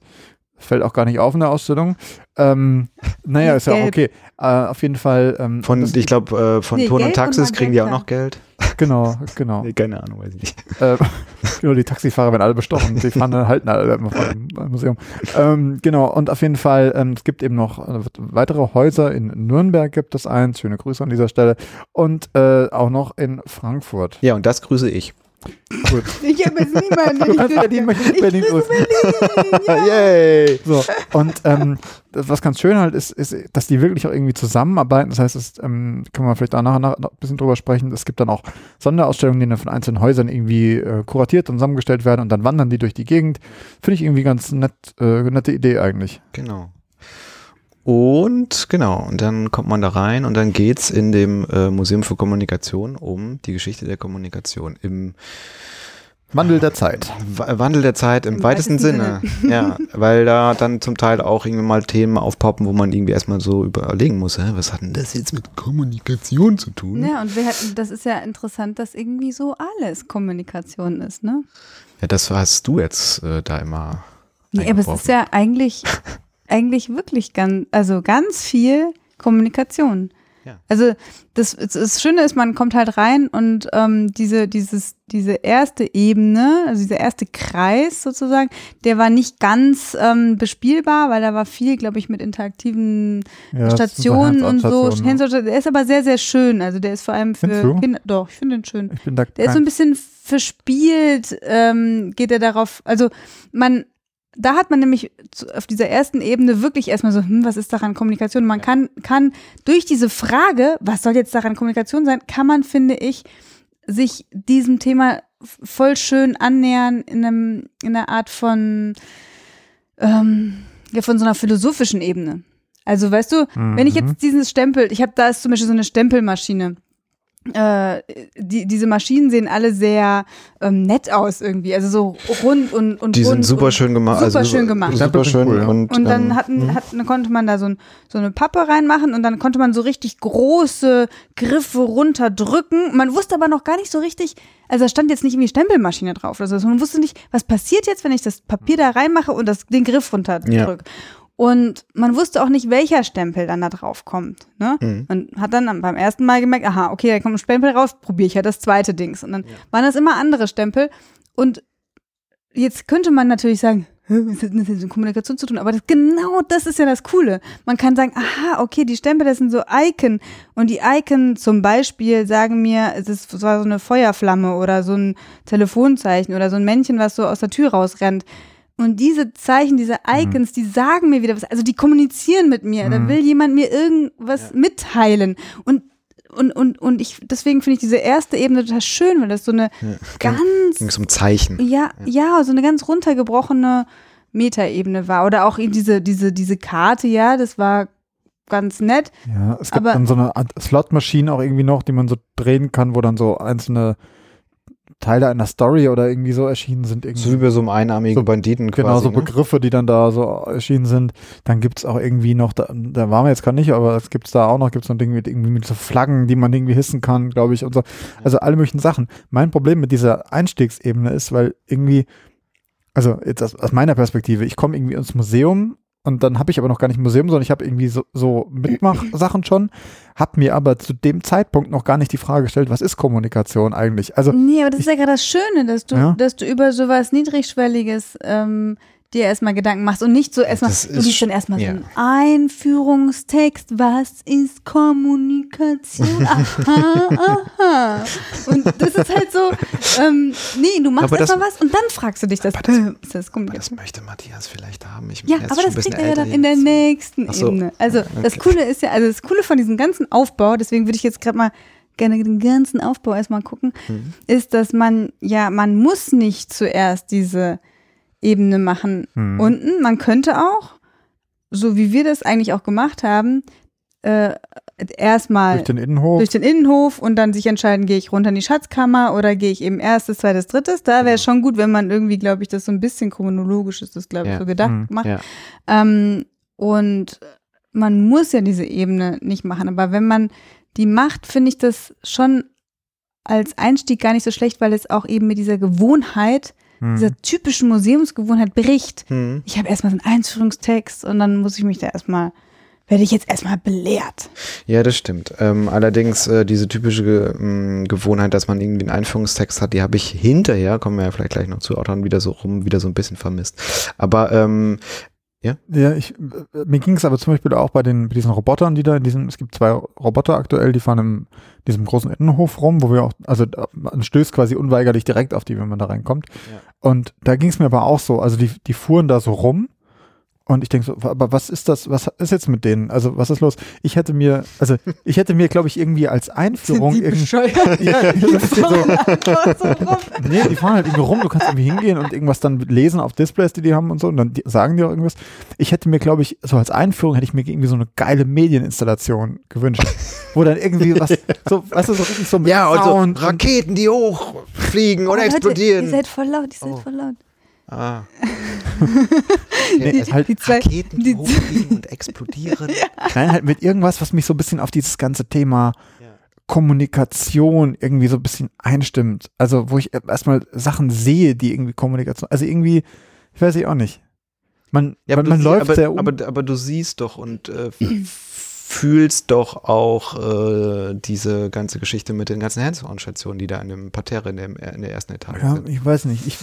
Fällt auch gar nicht auf in der Ausstellung. Ähm, naja, ist ja auch okay. Äh, auf jeden Fall. Ähm, Von, das, ich glaube, äh, von Nee, Ton und Taxis und kriegen die auch noch Geld. genau, genau. Nee, keine Ahnung, weiß ich nicht. äh, genau, die Taxifahrer werden alle bestochen. Die fahren dann halten alle immer vor dem Museum. Ähm, genau, und auf jeden Fall, ähm, es gibt eben noch äh, weitere Häuser. In Nürnberg gibt es eins. Schöne Grüße an dieser Stelle. Und äh, auch noch in Frankfurt. Ja, und das grüße ich. Gut. Ich habe jetzt niemanden. Also Berlin möchte ich Berlin grüßen. Yay! So, und ähm, das, was ganz schön halt ist, ist, dass die wirklich auch irgendwie zusammenarbeiten. Das heißt, es ähm, können wir vielleicht auch nachher noch ein bisschen drüber sprechen. Es gibt dann auch Sonderausstellungen, die dann von einzelnen Häusern irgendwie äh, kuratiert und zusammengestellt werden und dann wandern die durch die Gegend. Finde ich irgendwie ganz nett, äh, nette Idee eigentlich. Genau. Und genau, und dann kommt man da rein und dann geht's in dem äh, Museum für Kommunikation um die Geschichte der Kommunikation im Wandel der Zeit. Wa- Wandel der Zeit im, Im weitesten, weitesten Sinne. ja, weil da dann zum Teil auch irgendwie mal Themen aufpoppen, wo man irgendwie erstmal so überlegen muss, hä, was hat denn das jetzt mit Kommunikation zu tun? Ja, und wir hatten, das ist ja interessant, dass irgendwie so alles Kommunikation ist, ne? Ja, das hast du jetzt äh, da immer. Nee, aber es ist ja eigentlich, eigentlich wirklich ganz, also ganz viel Kommunikation. Ja. Also das, das, Schöne ist, man kommt halt rein und ähm, diese, dieses, diese erste Ebene, also dieser erste Kreis sozusagen, der war nicht ganz ähm, bespielbar, weil da war viel, glaube ich, mit interaktiven Ja, Stationen und so. Ne? Der ist aber sehr, sehr schön. Also der ist vor allem für? Kinder. Doch, ich finde den schön. Ich bin da Der ist so ein bisschen verspielt, ähm, geht er darauf, also man, da hat man nämlich auf dieser ersten Ebene wirklich erstmal so, hm, was ist daran Kommunikation? Man kann, kann durch diese Frage, was soll jetzt daran Kommunikation sein, kann man, finde ich, sich diesem Thema voll schön annähern in einem, in einer Art von, ähm, ja, von so einer philosophischen Ebene. Also, weißt du, wenn ich Mhm. jetzt dieses Stempel, ich habe da ist zum Beispiel so eine Stempelmaschine. Äh, die, diese Maschinen sehen alle sehr ähm, nett aus irgendwie, also so rund und und Die sind rund super und schön gemacht. Super also, schön gemacht. Super schön. Cool, ja. und, Und dann ähm, hatten, hat, dann konnte man da so, ein, so eine Pappe reinmachen und dann konnte man so richtig große Griffe runterdrücken. Man wusste aber noch gar nicht so richtig, also da stand jetzt nicht irgendwie Stempelmaschine drauf. Also man wusste nicht, was passiert jetzt, wenn ich das Papier da reinmache und das, den Griff runterdrücke. Und man wusste auch nicht, welcher Stempel dann da drauf kommt. Ne? Mhm. Man hat dann beim ersten Mal gemerkt, aha, okay, da kommt ein Stempel raus, probiere ich ja das zweite Dings. Und dann waren das immer andere Stempel. Und jetzt könnte man natürlich sagen, "Hä, was hat das jetzt mit Kommunikation zu tun? Aber das, genau das ist ja das Coole. Man kann sagen, aha, okay, die Stempel, das sind so Icon. Und die Icon zum Beispiel sagen mir, es ist es war so eine Feuerflamme oder so ein Telefonzeichen oder so ein Männchen, was so aus der Tür rausrennt. Und diese Zeichen, diese Icons, die sagen mir wieder was. Also die kommunizieren mit mir. Da will jemand mir irgendwas mitteilen. Und und, und, und ich, deswegen finde ich diese erste Ebene total schön, weil das so eine ganz ging es um Zeichen. ja, ja, so eine ganz runtergebrochene Metaebene war. Oder auch eben diese, diese, diese Karte, ja, das war ganz nett. Ja, es gibt Aber- dann so eine Art Slot-Maschine auch irgendwie noch, die man so drehen kann, wo dann so einzelne Teile einer Story oder irgendwie so erschienen sind. Irgendwie. So wie bei so einem einarmigen So- Banditen quasi. Genau, so ne? Begriffe, die dann da so erschienen sind. Dann gibt's auch irgendwie noch, da, da waren wir jetzt gar nicht, aber es gibt's da auch noch, gibt's so ein Ding mit irgendwie mit so Flaggen, die man irgendwie hissen kann, glaube ich, und so. Also alle möglichen Sachen. Mein Problem mit dieser Einstiegsebene ist, weil irgendwie, also jetzt aus, aus meiner Perspektive, ich komme irgendwie ins Museum und dann habe ich aber noch gar nicht ein Museum, sondern ich habe irgendwie so, so Mitmachsachen schon, habe mir aber zu dem Zeitpunkt noch gar nicht die Frage gestellt, was ist Kommunikation eigentlich? Also Nee, aber das ist ja gerade das Schöne, dass du, Ja. dass du über sowas Niedrigschwelliges ähm, dir erstmal Gedanken machst und nicht so erstmal, Das du liest dann erstmal ja. so einen Einführungstext, was ist Kommunikation? Aha, aha. Und das ist halt so, ähm, nee, du machst Aber das- erstmal was und dann fragst du dich das, das- ist das Das möchte Matthias vielleicht haben. Ich Ja, aber das kriegt er ja dann in der jetzt. nächsten so. Ebene. Also das Okay. Coole ist ja, also das Coole von diesem ganzen Aufbau, deswegen würde ich jetzt gerade mal gerne den ganzen Aufbau erstmal gucken, Mhm. ist, dass man, ja, man muss nicht zuerst diese Ebene machen Hm. unten. Man könnte auch, so wie wir das eigentlich auch gemacht haben, äh, erstmal durch den Innenhof. durch den Innenhof und dann sich entscheiden, gehe ich runter in die Schatzkammer oder gehe ich eben erstes, zweites, drittes. Da wäre es schon gut, wenn man irgendwie, glaube ich, das so ein bisschen chronologisch ist, das glaube ich Ja. so gedacht Mhm. macht. Ja. Ähm, und man muss ja diese Ebene nicht machen, aber wenn man die macht, finde ich das schon als Einstieg gar nicht so schlecht, weil es auch eben mit dieser Gewohnheit Hm. dieser typischen Museumsgewohnheit bricht. Hm. Ich habe erstmal so einen Einführungstext und dann muss ich mich da erstmal, werde ich jetzt erstmal belehrt. Ja, das stimmt. Ähm, allerdings äh, diese typische Ge ähm, Gewohnheit, dass man irgendwie einen Einführungstext hat, die habe ich hinterher, kommen wir ja vielleicht gleich noch zu Autoren wieder so rum, wieder so ein bisschen vermisst. Aber ähm, Ja, ich, äh, mir ging es aber zum Beispiel auch bei den bei diesen Robotern, die da in diesem, es gibt zwei Roboter aktuell, die fahren in diesem großen Innenhof rum, wo wir auch, also da- man stößt quasi unweigerlich direkt auf die, wenn man da reinkommt. Ja. Und da ging es mir aber auch so, also die, die fuhren da so rum und ich denke so, aber was ist das, was ist jetzt mit denen? Also was ist los? Ich hätte mir, also ich hätte mir, glaube ich, irgendwie als Einführung irgendwie. bescheuert? Ja, ist ja so, so rum. Nee, die fahren halt irgendwie rum, du kannst irgendwie hingehen und irgendwas dann lesen auf Displays, die die haben und so und dann die, sagen die auch irgendwas. Ich hätte mir, glaube ich, so als Einführung hätte ich mir irgendwie so eine geile Medieninstallation gewünscht, wo dann irgendwie was, so, weißt du, so richtig so mit ja, und so Sound und- Raketen, die hochfliegen oder Oh, Leute, explodieren. Ihr seid voll laut, ihr seid Oh. voll laut. ah. Nee, ist halt, Die zwei, Raketen, die die- hochfliegen und explodieren. nein, halt mit irgendwas, was mich so ein bisschen auf dieses ganze Thema Ja. Kommunikation irgendwie so ein bisschen einstimmt. Also, wo ich erstmal Sachen sehe, die irgendwie Kommunikation, also irgendwie, ich weiß ich auch nicht. Man, Ja, man, aber, man du, läuft aber, sehr um. aber, aber du siehst doch und äh, fühlst doch auch äh, diese ganze Geschichte mit den ganzen Hands-on-Stationen, die da in dem Parterre in, dem, in der ersten Etage ja, sind. ich weiß nicht. Ich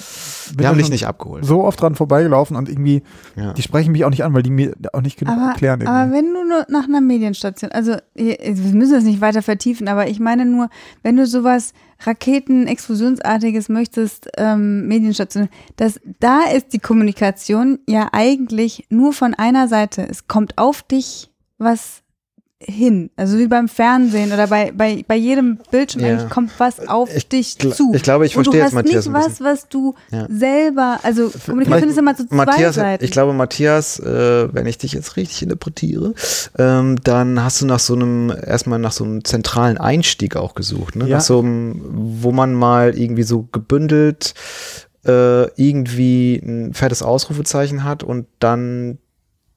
bin Wir haben schon nicht abgeholt. so oft dran vorbeigelaufen und irgendwie, Ja. die sprechen mich auch nicht an, weil die mir auch nicht genug aber, erklären. aber Irgendwie. wenn du nur nach einer Medienstation, also wir müssen das nicht weiter vertiefen, aber ich meine nur, wenn du sowas Raketen-Explosionsartiges möchtest, ähm, Medienstation, das, da ist die Kommunikation ja eigentlich nur von einer Seite. Es kommt auf dich was hin. Also wie beim Fernsehen oder bei, bei, bei jedem Bildschirm Ja. eigentlich kommt was auf Ich dich zu. ich glaube, ich Und verstehe du jetzt hast Matthias nicht ein was, was du Ja. selber, also Kommunikation ist immer zu zwei Matthias, Seiten. ich glaube, Matthias, äh, wenn ich dich jetzt richtig interpretiere, ähm, dann hast du nach so einem, erstmal nach so einem zentralen Einstieg auch gesucht, ne? Ja. Nach so einem, wo man mal irgendwie so gebündelt äh, irgendwie ein fettes Ausrufezeichen hat und dann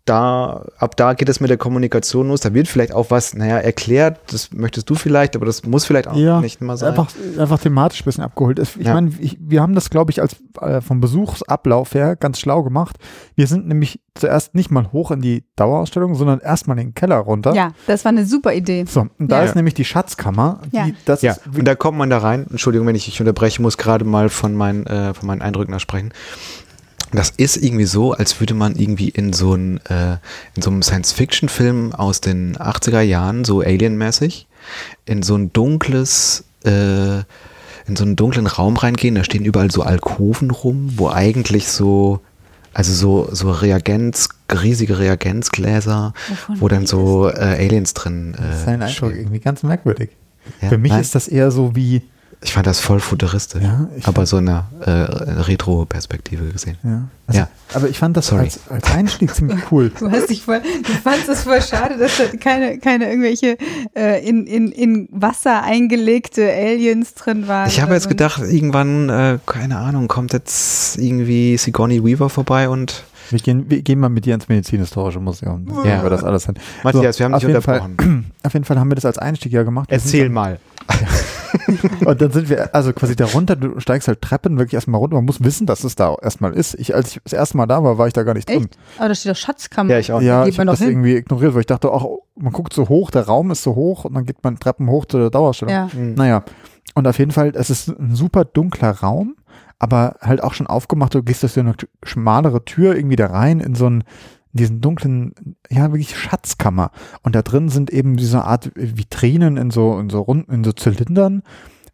da, ab da geht es mit der Kommunikation los. Da wird vielleicht auch was, naja, erklärt, das möchtest du vielleicht, aber das muss vielleicht auch Ja, nicht immer sein. Einfach, einfach thematisch ein bisschen abgeholt. Ich Ja. meine, ich, wir haben das, glaube ich, als äh, vom Besuchsablauf her ganz schlau gemacht. Wir sind nämlich zuerst nicht mal hoch in die Dauerausstellung, sondern erstmal in den Keller runter. ja, das war eine super Idee. So, und da Ja. ist nämlich die Schatzkammer. Die, Ja. das Ja, ist und da kommt man da rein. Entschuldigung, wenn ich dich unterbreche, muss gerade mal von meinen, äh, von meinen Eindrücken da sprechen. Das ist irgendwie so, als würde man irgendwie in so, ein, äh, in so einem Science-Fiction-Film aus den 80er Jahren, so Alien-mäßig, in so ein dunkles, äh, in so einen dunklen Raum reingehen. Da stehen überall so Alkoven rum, wo eigentlich so, also so, so Reagenz, riesige Reagenzgläser, Wovon wo dann so äh, Aliens drin äh, sein Eindruck stehen. irgendwie ganz merkwürdig. Ja, Für mich nein. ist das eher so wie, Ich fand das voll futuristisch. Ja, ich aber so in einer äh, Retro-Perspektive gesehen. ja. Also, Ja. Aber ich fand das Sorry. als, als Einstieg ziemlich cool. Du hast dich voll, du fandst es voll schade, dass da keine, keine irgendwelche äh, in, in, in Wasser eingelegte Aliens drin waren. Ich habe jetzt so. gedacht, irgendwann, äh, keine Ahnung, kommt jetzt irgendwie Sigourney Weaver vorbei und Wir gehen, wir gehen mal mit dir ins Medizinhistorische Museum. Ja. ja. wir das alles hin. Matthias, wir haben dich jeden Fall- unterbrochen. Auf jeden Fall haben wir das als Einstieg ja gemacht. Wir sind mal. dann, und dann sind wir, also quasi da runter, du steigst halt Treppen wirklich erstmal runter. Man muss wissen, dass es da erstmal ist. Ich, als ich das erste Mal da war, war ich da gar nicht drin. Echt? Aber da steht doch Schatzkammer. Ja, ich auch. Ja, geht ich habe das hin. irgendwie ignoriert, weil ich dachte auch, man guckt so hoch, der Raum ist so hoch und dann geht man Treppen hoch zu der Dauerstellung. Ja. Hm. Naja, und auf jeden Fall, es ist ein super dunkler Raum, aber halt auch schon aufgemacht. Du gehst durch so eine schmalere Tür irgendwie da rein in so einen, in diesen dunklen, ja, wirklich Schatzkammer. Und da drin sind eben diese Art Vitrinen in so, in so runden, in so Zylindern.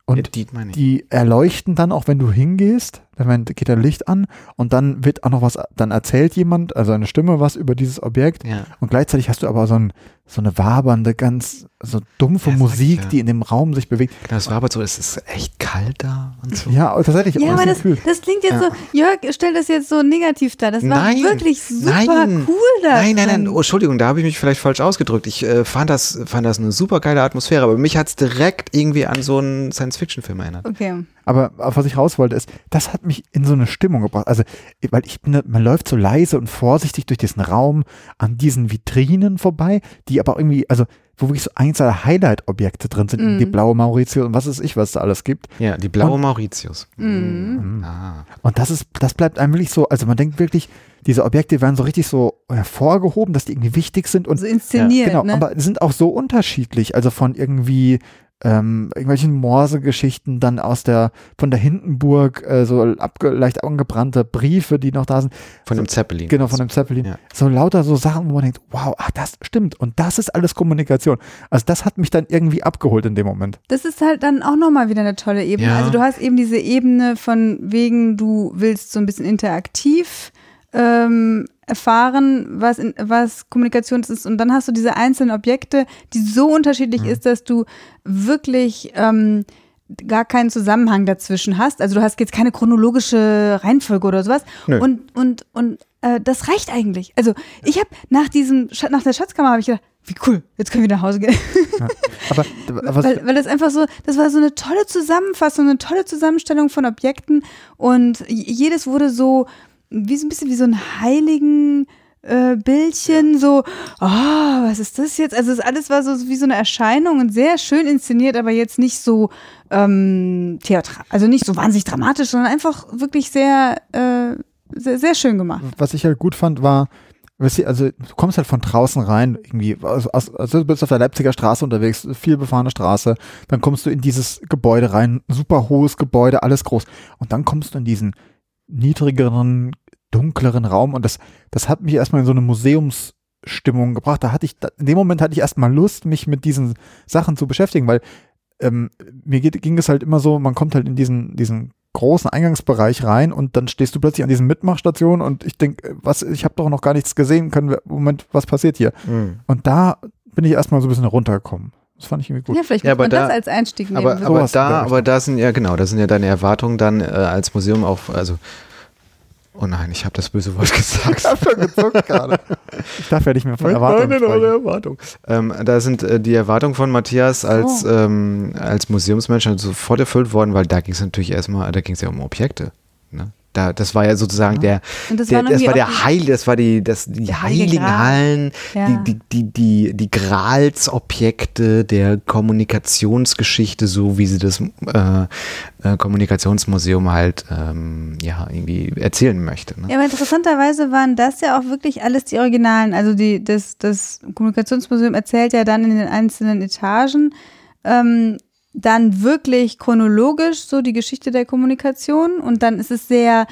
Und die die erleuchten dann auch, wenn du hingehst. Dann geht da Licht an und dann wird auch noch was, dann erzählt jemand, also eine Stimme was über dieses Objekt. Ja. Und gleichzeitig hast du aber so, ein, so eine wabernde, ganz so dumpfe Ja, Musik, ja. die in dem Raum sich bewegt. Genau, es war aber so, es ist echt kalt da und so. Ja, aber tatsächlich. Ja, aber das, das klingt jetzt Ja. so, Jörg stellt das jetzt so negativ dar. Das war Nein, wirklich super nein, cool da. Nein, nein, nein, oh, Entschuldigung, da habe ich mich vielleicht falsch ausgedrückt. Ich äh, fand, das, fand das eine super geile Atmosphäre, aber mich hat es direkt irgendwie an so einen Science-Fiction-Film erinnert. Okay. Aber auf was ich raus wollte, ist, das hat mich in so eine Stimmung gebracht. Also, weil ich bin, da- man läuft so leise und vorsichtig durch diesen Raum an diesen Vitrinen vorbei, die aber irgendwie, also wo wirklich so einzelne Highlight-Objekte drin sind, Mhm. die blaue Mauritius und was weiß ich, was es da alles gibt. Ja, die blaue Mauritius. Mhm. Mhm. Ah. Und das ist, das bleibt einem wirklich so, also man denkt wirklich, diese Objekte werden so richtig so hervorgehoben, dass die irgendwie wichtig sind und so inszeniert, genau, ne? aber sind auch so unterschiedlich, also von irgendwie ähm, irgendwelchen Morse-Geschichten dann aus der, von der Hindenburg, äh, so abge, leicht angebrannte Briefe, die noch da sind, Von dem Zeppelin. genau, von dem Zeppelin, Ja. so lauter so Sachen, wo man denkt, wow, ach, das stimmt und das ist alles Kommunikation. Also das hat mich dann irgendwie abgeholt in dem Moment. Das ist halt dann auch nochmal wieder eine tolle Ebene. Ja. Also du hast eben diese Ebene von wegen, du willst so ein bisschen interaktiv ähm, erfahren, was, in, was Kommunikation ist. Und dann hast du diese einzelnen Objekte, die so unterschiedlich Mhm. ist, dass du wirklich ähm, gar keinen Zusammenhang dazwischen hast. Also du hast jetzt keine chronologische Reihenfolge oder sowas. Nö. Und, und, und äh, das reicht eigentlich. Also ich habe nach diesem, nach der Schatzkammer habe ich gedacht, wie cool, jetzt können wir nach Hause gehen. Aber, aber was, Weil, weil das einfach so, das war so eine tolle Zusammenfassung, eine tolle Zusammenstellung von Objekten und jedes wurde so, wie so ein bisschen wie so ein heiligen äh, Bildchen, so, oh, was ist das jetzt? Also es alles war so wie so eine Erscheinung und sehr schön inszeniert, aber jetzt nicht so ähm, theatral, also nicht so wahnsinnig dramatisch, sondern einfach wirklich sehr, äh, sehr, sehr schön gemacht. was ich halt gut fand, war, also du kommst halt von draußen rein, irgendwie, also, aus- also du bist auf der Leipziger Straße unterwegs, viel befahrene Straße, dann kommst du in dieses Gebäude rein, super hohes Gebäude, alles groß. Und dann kommst du in diesen niedrigeren, dunkleren Raum und das, das hat mich erstmal in so eine Museumsstimmung gebracht. Da hatte ich, da, in dem Moment hatte ich erstmal Lust, mich mit diesen Sachen zu beschäftigen, weil ähm, mir geht, ging es halt immer so, man kommt halt in diesen, diesen großen Eingangsbereich rein und dann stehst du plötzlich an diesen Mitmachstationen und ich denke, was, ich habe doch noch gar nichts gesehen, können wir, Moment, was passiert hier? Mhm. Und da bin ich erstmal so ein bisschen runtergekommen. Das fand ich irgendwie gut. Ja, vielleicht Ja, aber man da- das als Einstieg nehmen. Aber, So- aber da, aber da sind ja genau, da sind ja deine Erwartungen dann äh, als Museum auch, also oh nein, ich habe das böse Wort gesagt. Ich hab schon gezuckt gerade. Ich darf ja nicht mehr von Erwartungen sprechen. Erwartung. Ähm, da sind äh, die Erwartungen von Matthias als, ähm, als Museumsmensch sofort erfüllt worden, weil da ging es natürlich erstmal, da ging es ja um Objekte. Da, das war ja sozusagen der, und das der, waren das war der Heil, das war die, das, die Der heilige heiligen Gral. Hallen, Ja. die, die, die, die, die Gralsobjekte der Kommunikationsgeschichte, so wie sie das äh, äh, Kommunikationsmuseum halt ähm, ja irgendwie erzählen möchte. Ne? Ja, aber interessanterweise waren das ja auch wirklich alles die Originalen. Also die, das, das Kommunikationsmuseum erzählt ja dann in den einzelnen Etagen ähm, dann wirklich chronologisch so die Geschichte der Kommunikation und dann ist es sehr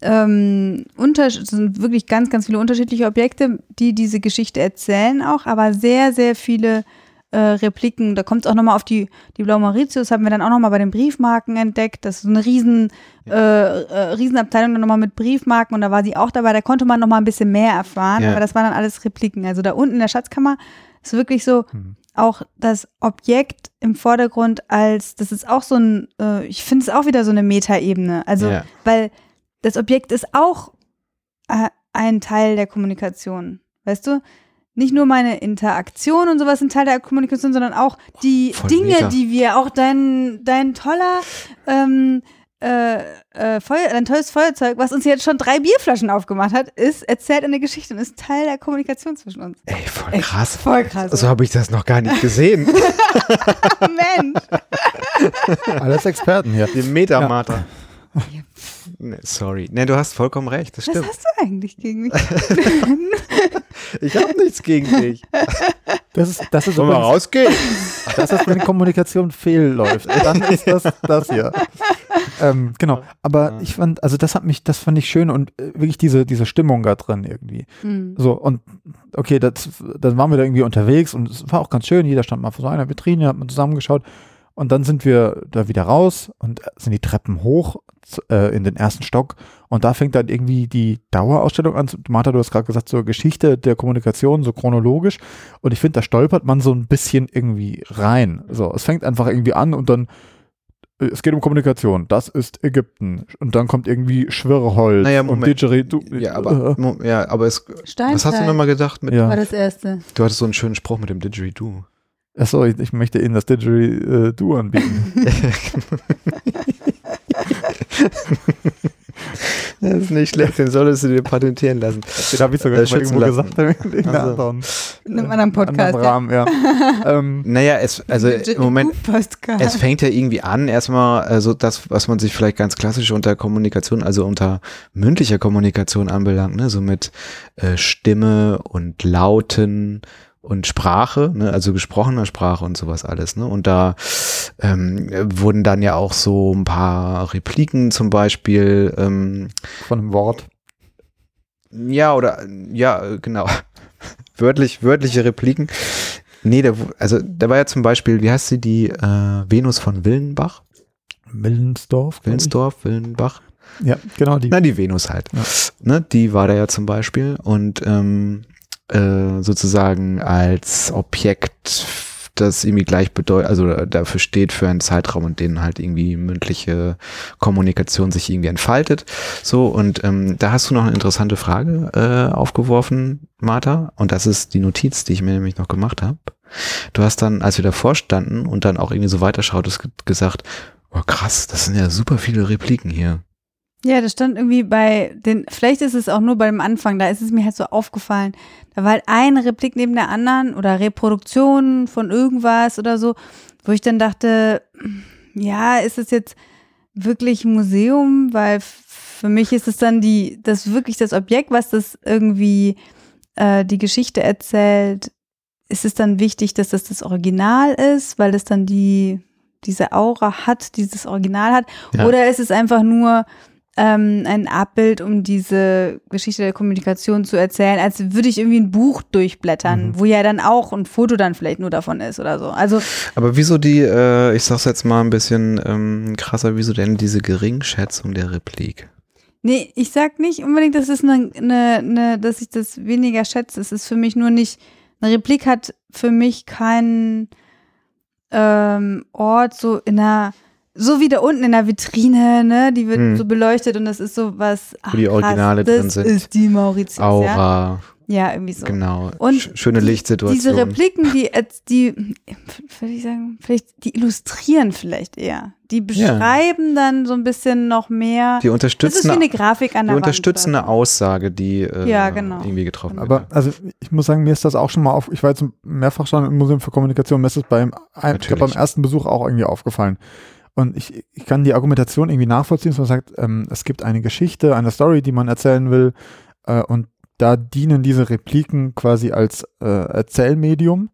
ähm, unter, sind wirklich ganz, ganz viele unterschiedliche Objekte, die diese Geschichte erzählen auch, aber sehr, sehr viele äh, Repliken. Da kommt es auch nochmal auf die, die Blau Mauritius, haben wir dann auch nochmal bei den Briefmarken entdeckt. Das ist so eine riesen, äh, äh, Riesenabteilung dann nochmal mit Briefmarken und da war sie auch dabei. Da konnte man nochmal ein bisschen mehr erfahren, Ja. aber das waren dann alles Repliken. Also da unten in der Schatzkammer ist wirklich so Hm. Auch das Objekt im Vordergrund als, das ist auch so ein, äh, ich finde es auch wieder so eine Metaebene. Also, Ja. weil das Objekt ist auch äh, ein Teil der Kommunikation. Weißt du? Nicht nur meine Interaktion und sowas sind Teil der Kommunikation, sondern auch die Voll Dinge, meta. die wir, auch dein, dein toller, ähm, äh, äh, Feuer, dein tolles Feuerzeug, was uns jetzt schon drei Bierflaschen aufgemacht hat, ist, erzählt eine Geschichte und ist Teil der Kommunikation zwischen uns. Ey, voll Echt krass. Voll krass. So habe ich das noch gar nicht gesehen. Mensch. Alles Experten hier. Den Metamater. Nee, sorry. Nee, du hast vollkommen recht, das Was stimmt. hast du eigentlich gegen mich? Ich habe nichts gegen dich. Das ist, das ist Wollen wir rausgehen? das ist, wenn Kommunikation fehlläuft. Dann ist das das hier. Ähm, genau. Aber ich fand, also das hat mich, das fand ich schön und äh, wirklich diese, diese Stimmung da drin irgendwie. Hm. So, und okay, das, dann waren wir da irgendwie unterwegs und es war auch ganz schön. Jeder stand mal vor so einer Vitrine, hat mal zusammengeschaut. Und dann sind wir da wieder raus und sind die Treppen hoch äh, in den ersten Stock. Und da fängt dann irgendwie die Dauerausstellung an. Martha, du hast gerade gesagt, so Geschichte der Kommunikation, so chronologisch. Und ich finde, da stolpert man so ein bisschen irgendwie rein. So, es fängt einfach irgendwie an und dann, äh, es geht um Kommunikation. Das ist Ägypten. Und dann kommt irgendwie Schwirrholz Naja, und. Didgeridoo. Ja, aber, mo- ja, aber es, Steinzeit was hast du nochmal gedacht? Mit, Ja. war das erste. Du hattest so einen schönen Spruch mit dem Didgeridoo. Achso, ich, ich möchte Ihnen das Didgeridoo anbieten. Das ist nicht schlecht, den solltest du dir patentieren lassen. Den habe ich sogar Äh, schon irgendwo lassen. gesagt. In, Also. anderen, In einem anderen Podcast. anderen Rahmen, ja. ähm, Naja, es, also im Moment, es fängt ja irgendwie an, erstmal, also das, was man sich vielleicht ganz klassisch unter Kommunikation, also unter mündlicher Kommunikation anbelangt, ne, so mit äh, Stimme und Lauten und Sprache, ne, also gesprochener Sprache und sowas alles, ne, und da ähm, wurden dann ja auch so ein paar Repliken zum Beispiel, ähm, von einem Wort. ja, oder, ja, genau, wörtlich, wörtliche Repliken. Nee, da, w- also da war ja zum Beispiel, wie heißt sie, die äh, Venus von Willenbach? Willensdorf. ich. Willensdorf, Willenbach? Ja, genau die. Na, die Venus halt. Ja. Ne, die war da ja zum Beispiel und ähm, äh, sozusagen als Objekt, das irgendwie gleich bedeutet, also dafür steht für einen Zeitraum, in dem halt irgendwie mündliche Kommunikation sich irgendwie entfaltet. So, und ähm, da hast du noch eine interessante Frage äh, aufgeworfen, Martha, und das ist die Notiz, die ich mir nämlich noch gemacht habe. Du hast dann, als wir davor standen und dann auch irgendwie so weiterschautest, ge- gesagt, oh krass, das sind ja super viele Repliken hier. Ja, das stand irgendwie bei den, vielleicht ist es auch nur beim Anfang, da ist es mir halt so aufgefallen. Da war halt eine Replik neben der anderen oder Reproduktion von irgendwas oder so, wo ich dann dachte, ja, ist es jetzt wirklich ein Museum? Weil für mich ist es dann die, das wirklich das Objekt, was das irgendwie äh, die Geschichte erzählt. Ist es dann wichtig, dass das das Original ist, weil es dann die, diese Aura hat, dieses Original hat? Ja. Oder ist es einfach nur ähm, ein Abbild, um diese Geschichte der Kommunikation zu erzählen, als würde ich irgendwie ein Buch durchblättern, Mhm. wo ja dann auch ein Foto dann vielleicht nur davon ist oder so. Also Aber wieso die, äh, ich sag's jetzt mal ein bisschen ähm, krasser, wieso denn diese Geringschätzung der Replik? Nee, ich sag nicht unbedingt, dass es eine, eine, eine, dass ich das weniger schätze. Es ist für mich nur nicht, eine Replik hat für mich keinen ähm, Ort so in einer, so wie da unten in der Vitrine, ne, die wird Hm. so beleuchtet und das ist so was, ach, Wo die Originale krass, drin das sind. ist die Mauritius, ja? Aura, Ja, irgendwie so. genau. Und Sch- schöne die- Lichtsituation. Diese Repliken, die, die, würde ich sagen, vielleicht, die illustrieren vielleicht eher. Die beschreiben dann so ein bisschen noch mehr. die das ist unterstützen, wie eine Grafik an die der Wand. unterstützen eine Aussage, die äh, Ja, genau. irgendwie getroffen Aber wird. also ich muss sagen, mir ist das auch schon mal auf, ich war jetzt mehrfach schon im Museum für Kommunikation, mir ist es beim, ein, ich glaub, beim ersten Besuch auch irgendwie aufgefallen. Und ich, ich kann die Argumentation irgendwie nachvollziehen, dass man sagt, ähm, es gibt eine Geschichte, eine Story, die man erzählen will, äh, und da dienen diese Repliken quasi als äh, Erzählmedium.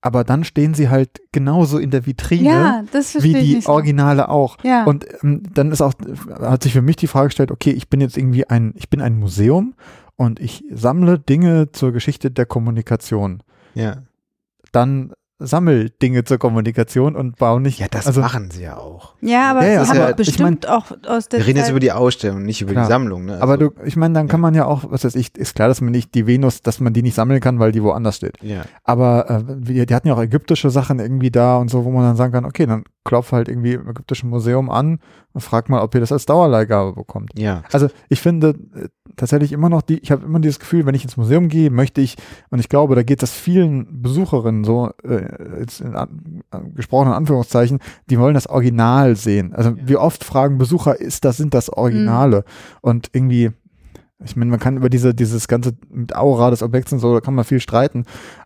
Aber dann stehen sie halt genauso in der Vitrine Ja, das wie die. Originale auch. Ja. Und ähm, dann ist auch, hat sich für mich die Frage gestellt, okay, ich bin jetzt irgendwie ein, ich bin ein Museum und ich sammle Dinge zur Geschichte der Kommunikation. Ja. Dann sammel Dinge zur Kommunikation und baue nicht. ja, das also, machen sie ja auch. ja, aber Ja, ja, sie aber haben ich bestimmt auch aus der Wir reden jetzt über die Ausstellung, nicht über Klar. die Sammlung. Ne? Aber Also, du, ich meine, dann kann man ja auch, was weiß ich, ist klar, dass man nicht die Venus, dass man die nicht sammeln kann, weil die woanders steht. ja. Aber äh, wir- die hatten ja auch ägyptische Sachen irgendwie da und so, wo man dann sagen kann, okay, dann klopf halt irgendwie im ägyptischen Museum an und frag mal, ob ihr das als Dauerleihgabe bekommt. Ja. Also ich finde äh, tatsächlich immer noch die, ich habe immer dieses Gefühl, wenn ich ins Museum gehe, möchte ich, und ich glaube, da geht das vielen Besucherinnen so, äh, jetzt in an, gesprochenen Anführungszeichen, die wollen das Original sehen. Also wie oft fragen Besucher, ist das, sind das Originale? Und irgendwie, ich meine, man kann über diese, dieses ganze mit Aura des Objekts und so, da kann man viel streiten.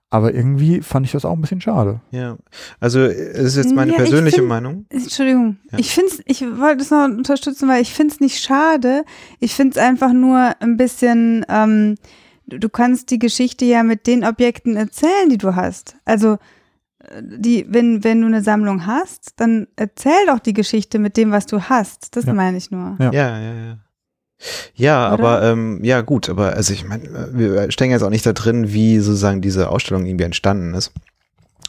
Aber irgendwie fand ich das auch ein bisschen schade. Ja. Also, es ist jetzt meine Ja, ich persönliche find- Meinung. Entschuldigung, Ja. ich finde ich wollte es noch unterstützen, weil ich finde es nicht schade. Ich finde es einfach nur ein bisschen, ähm, du, du kannst die Geschichte ja mit den Objekten erzählen, die du hast. Also äh, die, wenn, wenn du eine Sammlung hast, dann erzähl doch die Geschichte mit dem, was du hast. Das Ja. meine ich nur. Ja. Ja, ja, ja. Ja, Oder? aber ähm, ja gut, aber also ich meine, wir stecken jetzt auch nicht da drin, wie sozusagen diese Ausstellung irgendwie entstanden ist.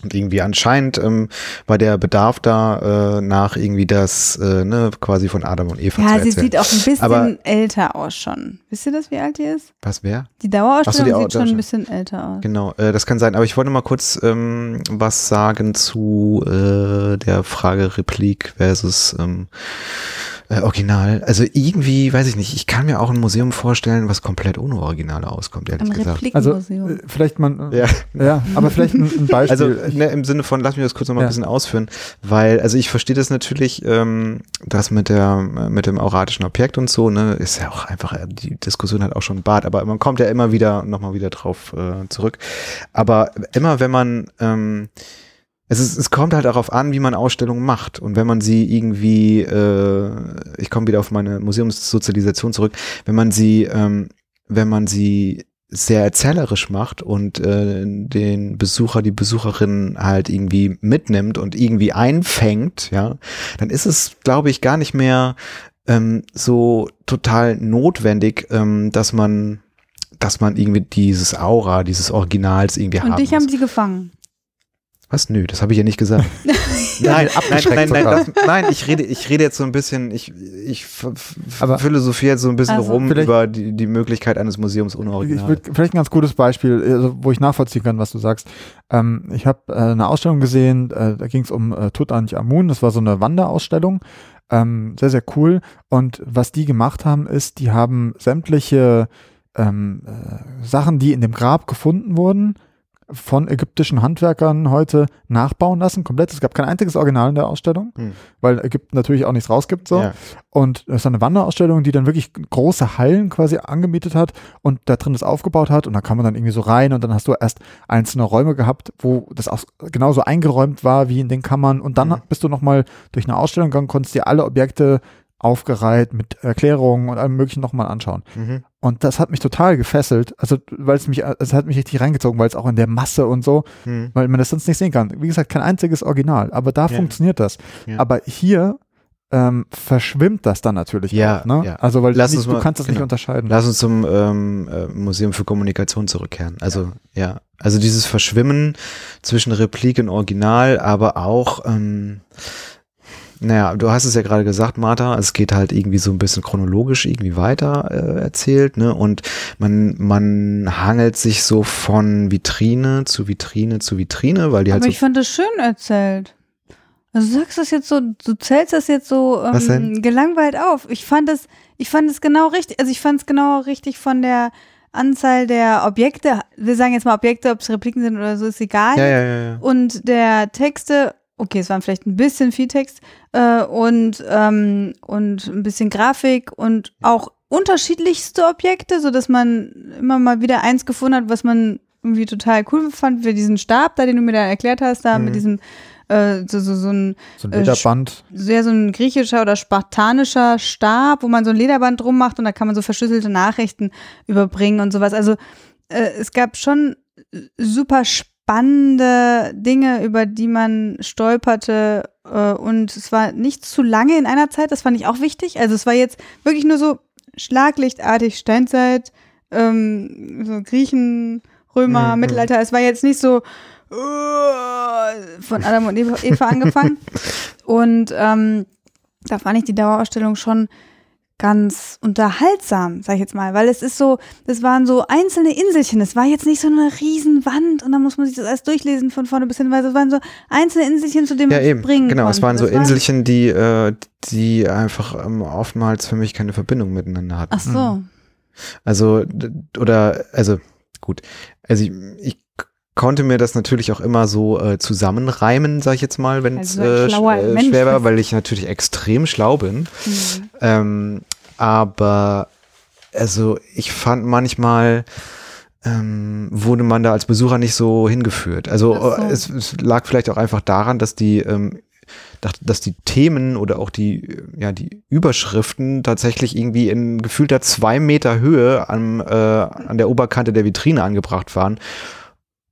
Und irgendwie anscheinend ähm, war der Bedarf da äh, nach irgendwie das äh, ne, quasi von Adam und Eva Ja, zu sie sieht auch ein bisschen Aber- älter aus schon. Wisst ihr das, wie alt die ist? Was wer? Die Dauerausstellung so, die sieht schon ein bisschen älter aus. Genau, äh, das kann sein. Aber ich wollte mal kurz ähm, was sagen zu äh, der Frage Replik versus ähm, Äh, Original. Also irgendwie, weiß ich nicht, ich kann mir auch ein Museum vorstellen, was komplett ohne Originale auskommt, ehrlich Ein gesagt. Also äh, vielleicht mal, äh, Ja. ja, aber vielleicht ein, ein Beispiel. Also ne, im Sinne von, lass mich das kurz noch mal Ja. ein bisschen ausführen, weil, also ich verstehe das natürlich, ähm, das mit der, mit dem auratischen Objekt und so, ne, ist ja auch einfach, äh, die Diskussion hat auch schon Bart, aber man kommt ja immer wieder, nochmal wieder drauf äh, zurück. Aber immer wenn man, ähm, es, ist, es kommt halt darauf an, wie man Ausstellungen macht. Und wenn man sie irgendwie, äh, ich komme wieder auf meine Museumssozialisation zurück, wenn man sie, ähm, wenn man sie sehr erzählerisch macht und äh, den Besucher, die Besucherin halt irgendwie mitnimmt und irgendwie einfängt, ja, dann ist es, glaube ich, gar nicht mehr ähm, so total notwendig, ähm, dass man, dass man irgendwie dieses Aura, dieses Originals irgendwie Und haben dich muss. haben sie gefangen. Was? Nö, das habe ich ja nicht gesagt. Nein, nein, abgeschreckt nein, nein, das, nein, ich rede, ich rede jetzt so ein bisschen, ich, ich Aber- philosophiere jetzt so ein bisschen Also- rum über die, die Möglichkeit eines Museums ohne Ich Original. würd, vielleicht ein ganz gutes Beispiel, also wo ich nachvollziehen kann, was du sagst. Ähm, ich habe äh, eine Ausstellung gesehen, äh, da ging es um äh, Tutanchamun, das war so eine Wanderausstellung. Ähm, sehr, sehr cool. Und was die gemacht haben, ist, die haben sämtliche ähm, äh, Sachen, die in dem Grab gefunden wurden, von ägyptischen Handwerkern heute nachbauen lassen, komplett. Es gab kein einziges Original in der Ausstellung, Hm. weil Ägypten natürlich auch nichts rausgibt. So. Ja. Und das ist eine Wanderausstellung, die dann wirklich große Hallen quasi angemietet hat und da drin das aufgebaut hat. Und da kann man dann irgendwie so rein und dann hast du erst einzelne Räume gehabt, wo das auch genauso eingeräumt war wie in den Kammern. Und dann Mhm. bist du nochmal durch eine Ausstellung gegangen, konntest dir alle Objekte aufgereiht mit Erklärungen und allem möglichen nochmal anschauen. Mhm. Und das hat mich total gefesselt. Also, weil es mich, es hat mich richtig reingezogen, weil es auch in der Masse und so, Mhm. weil man das sonst nicht sehen kann. Wie gesagt, kein einziges Original, aber da Ja. funktioniert das. Ja. Aber hier ähm, verschwimmt das dann natürlich Ja, auch. Ne? ja. Also, weil Lass nicht, uns du mal- kannst das nicht genau. unterscheiden. Lass uns zum ähm, äh, Museum für Kommunikation zurückkehren. Also ja, also dieses Verschwimmen zwischen Replik und Original, aber auch, ähm, naja, du hast es ja gerade gesagt, Martha, es geht halt irgendwie so ein bisschen chronologisch irgendwie weiter äh, erzählt, ne? Und man, man hangelt sich so von Vitrine zu Vitrine zu Vitrine, weil die halt Aber so ich fand das schön erzählt. Also du sagst das jetzt so, du zählst das jetzt so ähm, gelangweilt auf. Ich fand es, ich fand es genau richtig, also ich fand es genau richtig von der Anzahl der Objekte. Wir sagen jetzt mal Objekte, ob es Repliken sind oder so, ist egal. ja, ja, ja. Und der Texte, okay, es waren vielleicht ein bisschen viel Text äh, und, ähm, und ein bisschen Grafik und auch unterschiedlichste Objekte, so dass man immer mal wieder eins gefunden hat, was man irgendwie total cool fand, wie diesen Stab da, den du mir da erklärt hast, da Mhm. mit diesem äh, so, so, so ein so ein äh, Lederband. sehr so ein griechischer oder spartanischer Stab, wo man so ein Lederband drum macht und da kann man so verschlüsselte Nachrichten überbringen und sowas. Also äh, es gab schon super spannende Dinge, über die man stolperte äh, und es war nicht zu lange in einer Zeit, das fand ich auch wichtig. Also es war jetzt wirklich nur so schlaglichtartig Steinzeit, ähm, so Griechen, Römer, Mhm. Mittelalter. Es war jetzt nicht so äh, von Adam und Eva, Eva angefangen. Und ähm, da fand ich die Dauerausstellung schon ganz unterhaltsam, sag ich jetzt mal, weil es ist so, das waren so einzelne Inselchen, es war jetzt nicht so eine Riesenwand und da muss man sich das alles durchlesen von vorne bis hin, weil es waren so einzelne Inselchen, zu denen Ja, man eben. springen Genau, konnte. es waren so Das Inselchen, die, äh, die einfach ähm, oftmals für mich keine Verbindung miteinander hatten. Ach so. Also, oder, also, gut. Also, ich, ich konnte mir das natürlich auch immer so äh, zusammenreimen, sag ich jetzt mal, wenn es Also äh, äh, Mensch schwer war, weil ich natürlich extrem schlau bin. Mhm. Ähm, aber, also, ich fand manchmal, ähm, wurde man da als Besucher nicht so hingeführt. Also so. äh, es, es lag vielleicht auch einfach daran, dass die, ähm, dass die Themen oder auch die, äh, ja, die Überschriften tatsächlich irgendwie in gefühlter zwei Meter Höhe am, äh, an der Oberkante der Vitrine angebracht waren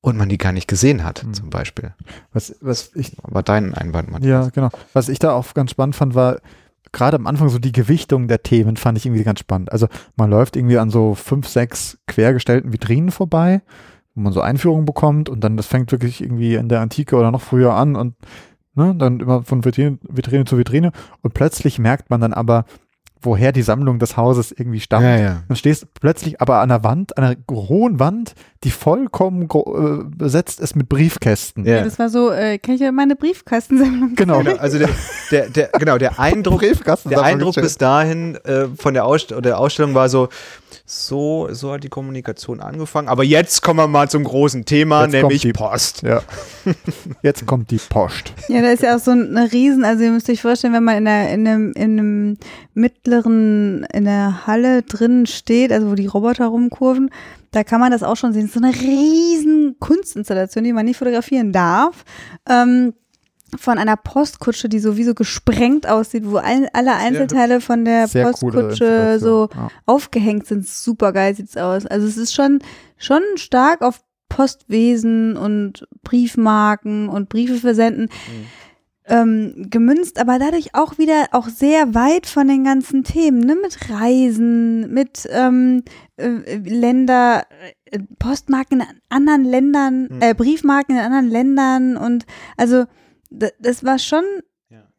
und man die gar nicht gesehen hat, Hm. zum Beispiel. Was, was ich, War dein Einwand, Matthias? ja, genau. Was ich da auch ganz spannend fand, war gerade am Anfang so die Gewichtung der Themen fand ich irgendwie ganz spannend. Also man läuft irgendwie an so fünf, sechs quergestellten Vitrinen vorbei, wo man so Einführungen bekommt und dann das fängt wirklich irgendwie in der Antike oder noch früher an und ne, dann immer von Vitrine, Vitrine zu Vitrine und plötzlich merkt man dann aber, woher die Sammlung des Hauses irgendwie stammt. Ja, ja. Dann stehst du plötzlich aber an einer Wand, an einer hohen Wand, die vollkommen äh, besetzt ist mit Briefkästen. Ja. Das war so, äh, kann ich ja meine Briefkastensammlung Genau. Genau, also der, der, der, genau, der Eindruck, der Eindruck bis dahin äh, von der, Ausst oder der Ausstellung war so, so, so hat die Kommunikation angefangen. Aber jetzt kommen wir mal zum großen Thema, Jetzt nämlich die- Post. Ja. Jetzt kommt die Post. Ja, da ist ja auch so eine Riesen, also ihr müsst euch vorstellen, wenn man in, der, in, einem, in einem mittleren, in der Halle drin steht, also wo die Roboter rumkurven, da kann man das auch schon sehen. So eine riesen Kunstinstallation, die man nicht fotografieren darf. Ähm, von einer Postkutsche, die sowieso gesprengt aussieht, wo all, alle Einzelteile von der Sehr Postkutsche so. Ja. aufgehängt sind. Super geil sieht's aus. Also es ist schon, schon stark auf Postwesen und Briefmarken und Briefe versenden ähm, gemünzt, aber dadurch auch wieder auch sehr weit von den ganzen Themen, ne? Mit Reisen, mit ähm, äh, Länder, äh, Postmarken in anderen Ländern, Mhm. äh, Briefmarken in anderen Ländern und also das war schon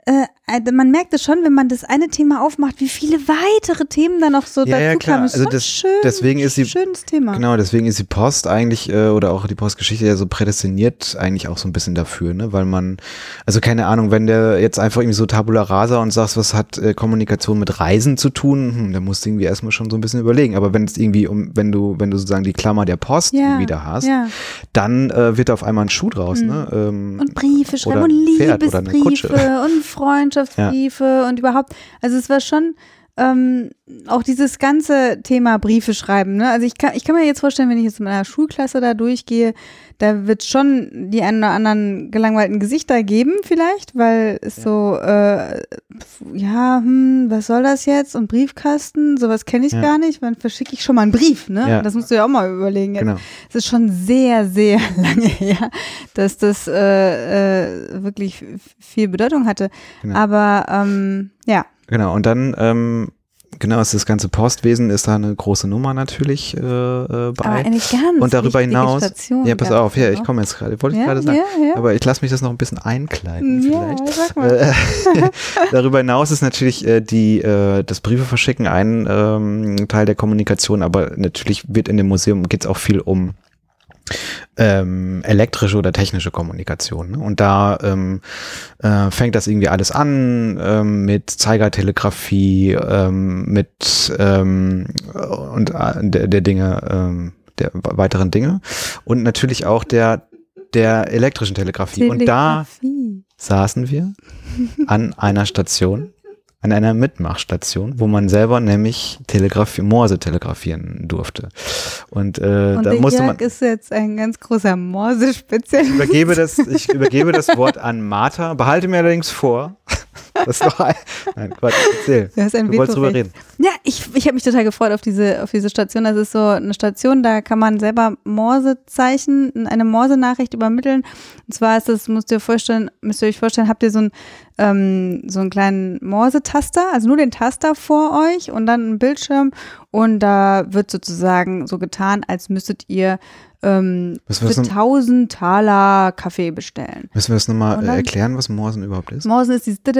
äh, also man merkt es schon, wenn man das eine Thema aufmacht, wie viele weitere Themen da noch so Ja, ja, dazu klar. kamen. Ist Also das- schön, deswegen ist sie- schönes Thema. Genau, deswegen ist die Post eigentlich, äh, oder auch die Postgeschichte ja so prädestiniert eigentlich auch so ein bisschen dafür, ne? Weil man, also keine Ahnung, wenn der jetzt einfach irgendwie so Tabula Rasa und sagst, was hat äh, Kommunikation mit Reisen zu tun, hm, dann musst du irgendwie erstmal schon so ein bisschen überlegen. Aber wenn es irgendwie um, wenn du, wenn du sozusagen die Klammer der Post Ja, wieder hast, Ja. dann äh, wird da auf einmal ein Schuh draus, ne? Ähm, Und Briefe schreiben und Liebesbriefe und Freundschaftsbriefe und überhaupt. Also es war schon ähm, auch dieses ganze Thema Briefe schreiben. Ne? Also ich kann, ich kann mir jetzt vorstellen, wenn ich jetzt mit einer Schulklasse da durchgehe, da wird schon die einen oder anderen gelangweilten Gesichter geben vielleicht, weil es so, äh, ja, hm, was soll das jetzt? Und Briefkasten, sowas kenne ich Ja. gar nicht. Wann verschicke ich schon mal einen Brief? Ne? Ja. Das musst du ja auch mal überlegen. Jetzt. genau. Es ist schon sehr, sehr lange her, dass das äh, äh, wirklich viel Bedeutung hatte. Genau. Aber ähm, ja, Genau, und dann, ähm, genau, ist das ganze Postwesen ist da eine große Nummer natürlich äh, äh, bei. aber eine ganz und darüber hinaus, Station ja, pass auf, ja, ich komme jetzt gerade, wollte ich ja, gerade sagen. Ja, ja. Aber ich lasse mich das noch ein bisschen einkleiden vielleicht. sag mal. Äh, darüber hinaus ist natürlich äh, die äh, das Briefe verschicken ein ähm, Teil der Kommunikation, aber natürlich wird in dem Museum geht es auch viel um ähm, elektrische oder technische Kommunikation. Ne? Und da ähm, äh, fängt das irgendwie alles an ähm, mit Zeigertelegrafie, ähm, mit ähm, und äh, der, der Dinge, ähm, der weiteren Dinge und natürlich auch der der elektrischen Telegrafie. Und da Telegrafie. saßen wir an einer Station, an einer Mitmachstation, wo man selber nämlich Telegrafie, Morse telegrafieren durfte. Und, äh, Und da musste Jörg man. ist jetzt ein ganz großer Morse-Spezialist. Ich übergebe, das, ich übergebe das Wort an Martha, behalte mir allerdings vor. Das ist ein. Nein, Quatsch, erzähl. Du hast ein Du wolltest drüber reden. Ja, ich, ich habe mich total gefreut auf diese, auf diese Station. Das ist so eine Station, da kann man selber Morsezeichen, eine Morse-Nachricht übermitteln. Und zwar ist das, müsst ihr vorstellen, müsst ihr euch vorstellen, habt ihr so, ein, ähm, so einen kleinen Morse-Taster, also nur den Taster vor euch und dann einen Bildschirm. Und da wird sozusagen so getan, als müsstet ihr ähm, für 1000 Taler Kaffee bestellen. Müssen wir das nochmal äh, erklären, was Morsen überhaupt ist? Morsen ist dieses dip,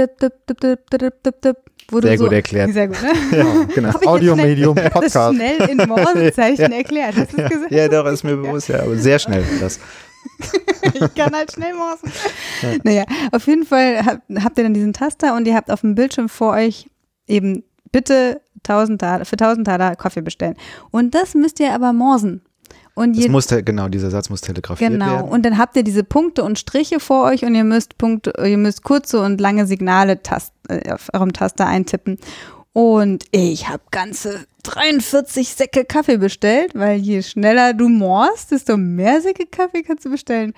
sehr so, gut erklärt. Sehr gut, ne? ja, genau. Audiomedium, Podcast. Das schnell in Morsenzeichen ja. erklärt. Hast du gesagt? Ja, doch, ist mir bewusst, ja, aber sehr schnell das. ich kann halt schnell morsen. Ja. Naja, auf jeden Fall habt, habt ihr dann diesen Taster und ihr habt auf dem Bildschirm vor euch eben bitte 1000 Taler, für 1000 Taler Kaffee bestellen. Und das müsst ihr aber morsen. Und Das muss, genau, dieser Satz muss telegrafiert genau. werden. Und dann habt ihr diese Punkte und Striche vor euch und ihr müsst Punkte, ihr müsst kurze und lange Signale tast, äh, auf eurem Taster eintippen. Und ich habe ganze 43 Säcke Kaffee bestellt, weil je schneller du morst, desto mehr Säcke Kaffee kannst du bestellen.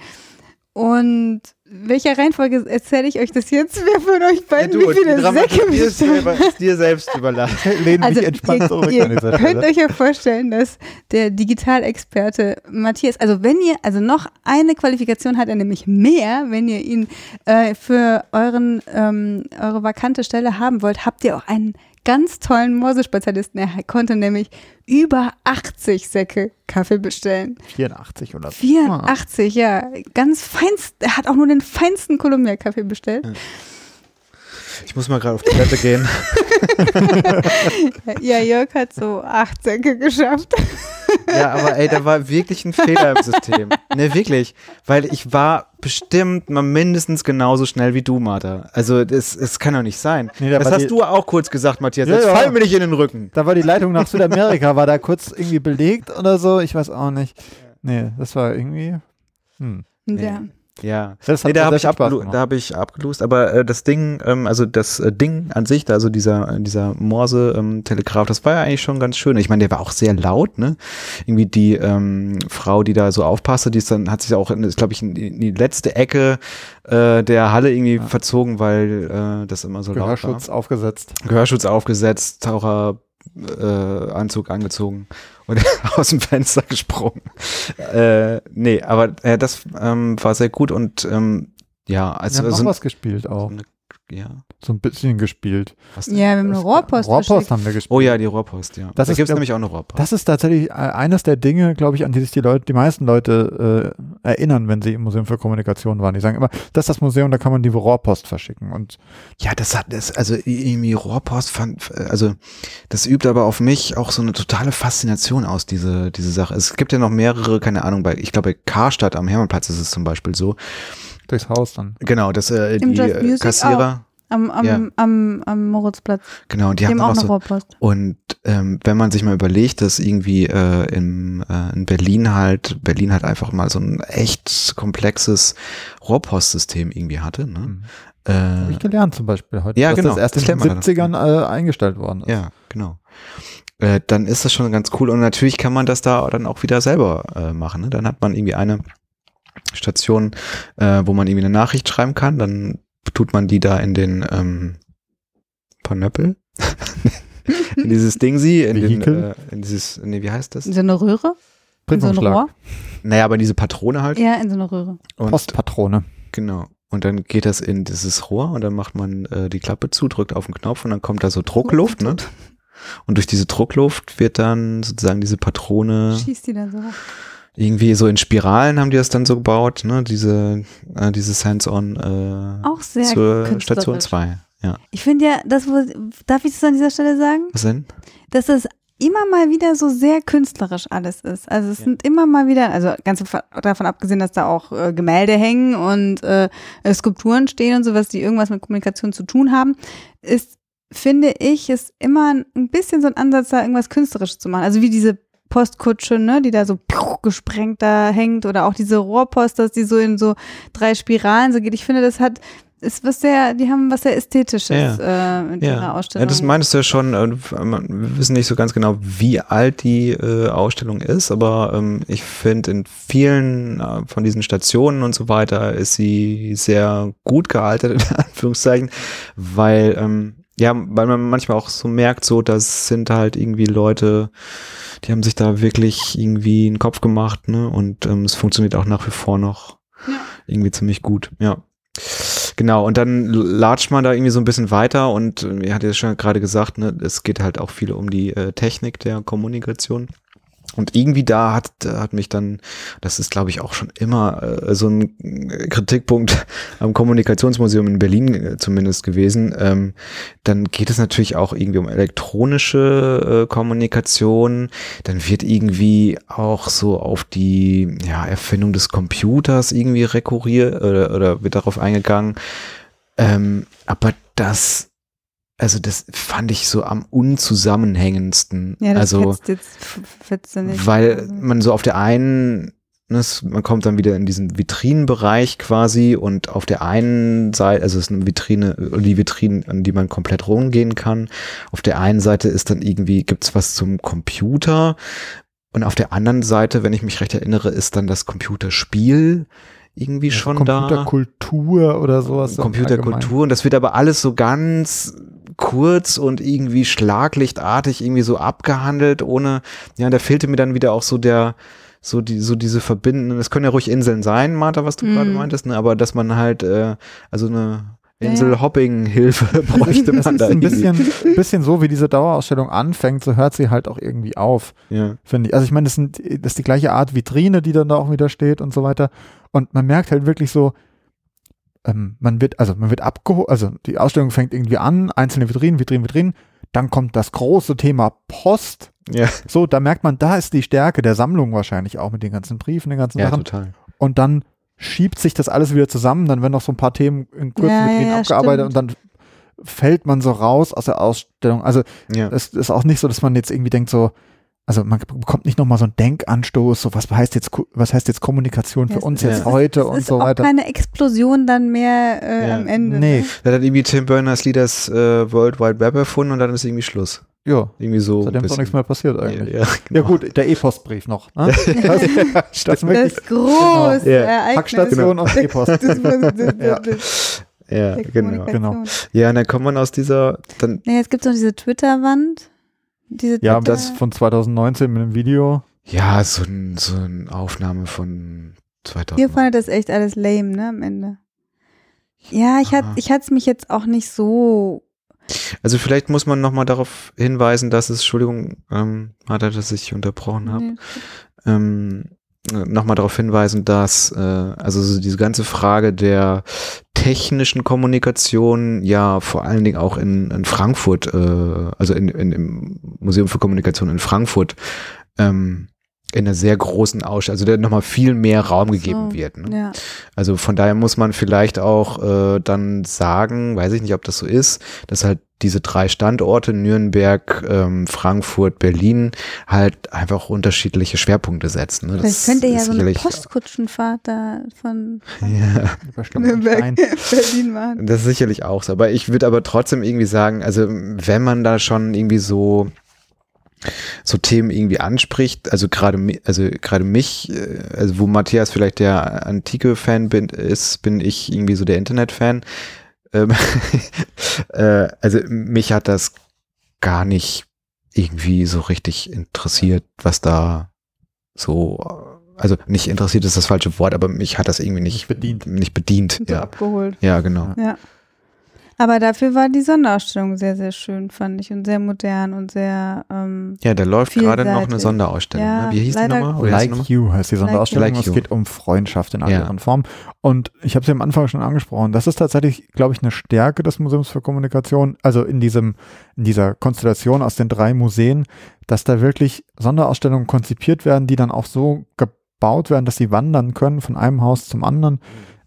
Und welcher Reihenfolge erzähle ich euch das jetzt? Wer von euch beiden wie viele Säcke ist, selber, ist dir selbst überlassen. Lehnen Also mich entspannt ihr, zurück ihr an dieser könnt euch ja vorstellen, dass der Digitalexperte Matthias, also wenn ihr, also noch eine Qualifikation hat er nämlich mehr, wenn ihr ihn äh, für euren, ähm, eure vakante Stelle haben wollt, habt ihr auch einen ganz tollen Morsespezialisten. Er konnte nämlich über 80 Säcke Kaffee bestellen. 84 oder so. 84, ja. Ganz feinst, er hat auch nur den feinsten Kolumbia-Kaffee bestellt. Ich muss mal gerade auf die Toilette gehen. Ja, Jörg hat so acht Säcke geschafft. Ja, aber ey, da war wirklich ein Fehler im System. Ne, wirklich. Weil ich war bestimmt mal mindestens genauso schnell wie du, Martha. Also, das, das kann doch nicht sein. Nee, da das hast die- du auch kurz gesagt, Matthias. Ja, Jetzt ja. fall mir nicht in den Rücken. Da war die Leitung nach Südamerika, war da kurz irgendwie belegt oder so, ich weiß auch nicht. Nee, das war irgendwie. Hm. Ja. Ja. Das Nee, da habe ich, da hab ich abgelost, aber äh, das Ding, ähm, also das äh, Ding an sich, da, also dieser, dieser Morse-Telegraph, das war ja eigentlich schon ganz schön. Ich meine, der war auch sehr laut, ne? Irgendwie die ähm, Frau, die da so aufpasste, die ist dann, hat sich auch, glaube ich, in die, in die letzte Ecke äh, der Halle irgendwie verzogen, weil äh, das immer so laut war. Gehörschutz aufgesetzt. Gehörschutz aufgesetzt, Taucher äh, Anzug angezogen und aus dem Fenster gesprungen. Äh, nee, aber äh, das ähm, war sehr gut und ähm, ja, Wir also haben noch so, was gespielt auch. Ja, So ein bisschen gespielt. Ja, wir haben eine Rohrpost, Rohrpost haben wir gespielt. Oh ja, die Rohrpost, ja. Das da gibt es nämlich auch eine Rohrpost. Das ist tatsächlich äh, eines der Dinge, glaube ich, an die sich die Leute, die meisten Leute äh, erinnern, wenn sie im Museum für Kommunikation waren. Die sagen immer, das ist das Museum, da kann man die Rohrpost verschicken. Und Ja, das hat das, also irgendwie Rohrpost fand, also das übt aber auf mich auch so eine totale Faszination aus, diese, diese Sache. Es gibt ja noch mehrere, keine Ahnung, bei, ich glaube bei Karstadt am Hermannplatz ist es zum Beispiel so. Durchs Haus dann. Genau, dass äh, Im die Just Music Kassierer, Am, am, Ja. am, am Moritzplatz. genau, die Die, haben auch auch eine so, Rohrpost. Und ähm, wenn man sich mal überlegt, dass irgendwie äh, in, äh, in Berlin halt, Berlin halt einfach mal so ein echt komplexes Rohrpostsystem irgendwie hatte, ne? Hm. Habe Äh, ich gelernt zum Beispiel heute, Ja, dass genau. das erst in Das den man dann. 70ern äh, eingestellt worden ist. ja, genau. Äh, dann ist das schon ganz cool und natürlich kann man das da dann auch wieder selber äh, machen. Ne? Dann hat man irgendwie eine Station, äh, wo man irgendwie eine Nachricht schreiben kann, dann tut man die da in den ähm, Panöppel, in dieses Ding sie, in, den, äh, in dieses, nee, wie heißt das? In so eine Röhre? In so ein. Rohr? Naja, aber in diese Patrone halt. Ja, in so eine Röhre. Und, Postpatrone. Genau. Und dann geht das in dieses Rohr und dann macht man äh, die Klappe zu, drückt auf den Knopf und dann kommt da so Druckluft, ne? Und durch diese Druckluft wird dann sozusagen diese Patrone Schießt die dann so hoch. Irgendwie so in Spiralen haben die das dann so gebaut, ne? Diese, äh, dieses Hands-on äh, Auch sehr zur. Station 2. Ja. Ich finde ja, das, wo, darf ich das an dieser Stelle sagen? Was denn? dass das immer mal wieder so sehr künstlerisch alles ist. Also es Ja. sind immer mal wieder, also ganz davon abgesehen, dass da auch äh, Gemälde hängen und äh, äh, Skulpturen stehen und sowas, die irgendwas mit Kommunikation zu tun haben, ist, finde ich, ist immer ein bisschen so ein Ansatz, da irgendwas künstlerisch zu machen. Also wie diese Postkutsche, ne, die da so gesprengt da hängt oder auch diese Rohrpost, dass die so in so drei Spiralen so geht. Ich finde, das hat ist was sehr, die haben was sehr Ästhetisches äh, in ihrer Ja. Ausstellung. ja, das meinst du ja schon. äh, Wir wissen nicht so ganz genau, wie alt die äh, Ausstellung ist, aber ähm, ich finde, in vielen äh, von diesen Stationen und so weiter ist sie sehr gut gealtert, in Anführungszeichen, weil, ähm, ja, weil man manchmal auch so merkt, so, das sind halt irgendwie Leute, die haben sich da wirklich irgendwie einen Kopf gemacht, ne? Und ähm, es funktioniert auch nach wie vor noch Ja. irgendwie ziemlich gut, ja. Genau, und dann latscht man da irgendwie so ein bisschen weiter und äh, ihr hattet ja schon gerade gesagt, ne, es geht halt auch viel um die äh, Technik der Kommunikation. Und irgendwie da hat, hat mich dann, das ist glaube ich auch schon immer äh, so ein Kritikpunkt am Kommunikationsmuseum in Berlin äh, zumindest gewesen. Ähm, dann geht es natürlich auch irgendwie um elektronische äh, Kommunikation. Dann wird irgendwie auch so auf die ja, Erfindung des Computers irgendwie rekurriert oder, oder wird darauf eingegangen. Ähm, aber das, also das fand ich so am unzusammenhängendsten. ja, das also, jetzt fetzt ja nicht. weil Also- man so auf der einen, ne, man kommt dann wieder in diesen Vitrinenbereich quasi und auf der einen Seite, also es ist eine Vitrine, die Vitrinen, an die man komplett rumgehen kann. Auf der einen Seite ist dann irgendwie, gibt's was zum Computer und auf der anderen Seite, wenn ich mich recht erinnere, ist dann das Computerspiel irgendwie schon da. Computerkultur oder sowas. Computerkultur und das wird aber alles so ganz kurz und irgendwie schlaglichtartig irgendwie so abgehandelt, ohne, ja, da fehlte mir dann wieder auch so der, so die, so diese verbindenden, es können ja ruhig Inseln sein, Martha, was du Mhm. gerade meintest, ne, aber dass man halt, äh, also eine. Insel-Hopping-Hilfe bräuchte Das man ist da ein irgendwie. bisschen, bisschen so, wie diese Dauerausstellung anfängt, so hört sie halt auch irgendwie auf, Ja. finde ich. Also ich meine, das, sind, das ist die gleiche Art Vitrine, die dann da auch wieder steht und so weiter. Und man merkt halt wirklich so, ähm, man wird, also man wird abgeholt, also die Ausstellung fängt irgendwie an, einzelne Vitrinen, Vitrinen, Vitrinen, dann kommt das große Thema Post. Ja, So, da merkt man, da ist die Stärke der Sammlung wahrscheinlich auch mit den ganzen Briefen, den ganzen ja Sachen. total. Und dann schiebt sich das alles wieder zusammen, dann werden noch so ein paar Themen in kurzen Ja, Vitrinen ja, abgearbeitet stimmt. und dann fällt man so raus aus der Ausstellung. Also Ja. es ist auch nicht so, dass man jetzt irgendwie denkt so, also man bekommt nicht nochmal so einen Denkanstoß, so was heißt jetzt, was heißt jetzt Kommunikation für Ja, es uns ist- jetzt es heute Es und ist so auch weiter. keine Explosion dann mehr äh, Ja. am Ende. Nee, Ne? Da hat irgendwie Tim Berners-Lee das äh, World Wide Web erfunden und dann ist irgendwie Schluss. ja, Irgendwie so. seitdem ist auch nichts mehr passiert eigentlich. Ja, ja, Ja genau. gut, der E-Postbrief noch. Ne? Das, das Das große Ja. Ereignis. Packstation E-Post. Das, das, das, Ja. Ja, genau. Kommunikation. Ja, und dann kommt man aus dieser, dann, Nee, jetzt gibt es noch diese Twitter-Wand. Diese Ja, Twitter das von 2019 mit dem Video. ja, so, ein, so eine Aufnahme von 2000. Ihr fandet das echt alles lame, ne, am Ende. Ja, ich hatte Aha. ich es mich jetzt auch nicht so. Also vielleicht muss man nochmal darauf hinweisen, dass es, Entschuldigung, ähm, Martha, dass ich unterbrochen habe. Nee. ähm, nochmal darauf hinweisen, dass äh, also so diese ganze Frage der technischen Kommunikation ja vor allen Dingen auch in, in Frankfurt, äh, also in, in, im Museum für Kommunikation in Frankfurt, ähm, in einer sehr großen Ausstellung, also der nochmal viel mehr Raum gegeben So, wird. Ne? Ja. Also von daher muss man vielleicht auch äh, dann sagen, weiß ich nicht, ob das so ist, dass halt diese drei Standorte, Nürnberg, ähm, Frankfurt, Berlin, halt einfach unterschiedliche Schwerpunkte setzen. Ne? Vielleicht könnte ja so eine Postkutschenfahrt da von Ja, Stein. Berlin machen. das ist sicherlich auch so. Aber ich würde aber trotzdem irgendwie sagen, also wenn man da schon irgendwie so so Themen irgendwie anspricht, also gerade also gerade mich, äh, also wo Matthias vielleicht der antike Fan bin, ist, bin ich irgendwie so der Internet-Fan. Ähm, äh, also mich hat das gar nicht irgendwie so richtig interessiert, was da so, also nicht interessiert ist das falsche Wort, aber mich hat das irgendwie nicht Nicht bedient. Nicht bedient, ja. abgeholt. Ja, genau. Ja. Aber dafür war die Sonderausstellung sehr, sehr schön, fand ich. Und sehr modern und sehr. Ähm, Ja, da läuft gerade noch eine Vielseitig. Sondersausstellung. Ja, ne? Wie hieß die nochmal? Oder heißt die Like nochmal? You heißt die Sonderausstellung. Like es geht um Freundschaft in all Ja. ihren Formen. Und ich habe sie am Anfang schon angesprochen. Das ist tatsächlich, glaube ich, eine Stärke des Museums für Kommunikation. Also in diesem, in dieser Konstellation aus den drei Museen, dass da wirklich Sonderausstellungen konzipiert werden, die dann auch so gebaut werden, dass sie wandern können von einem Haus zum anderen.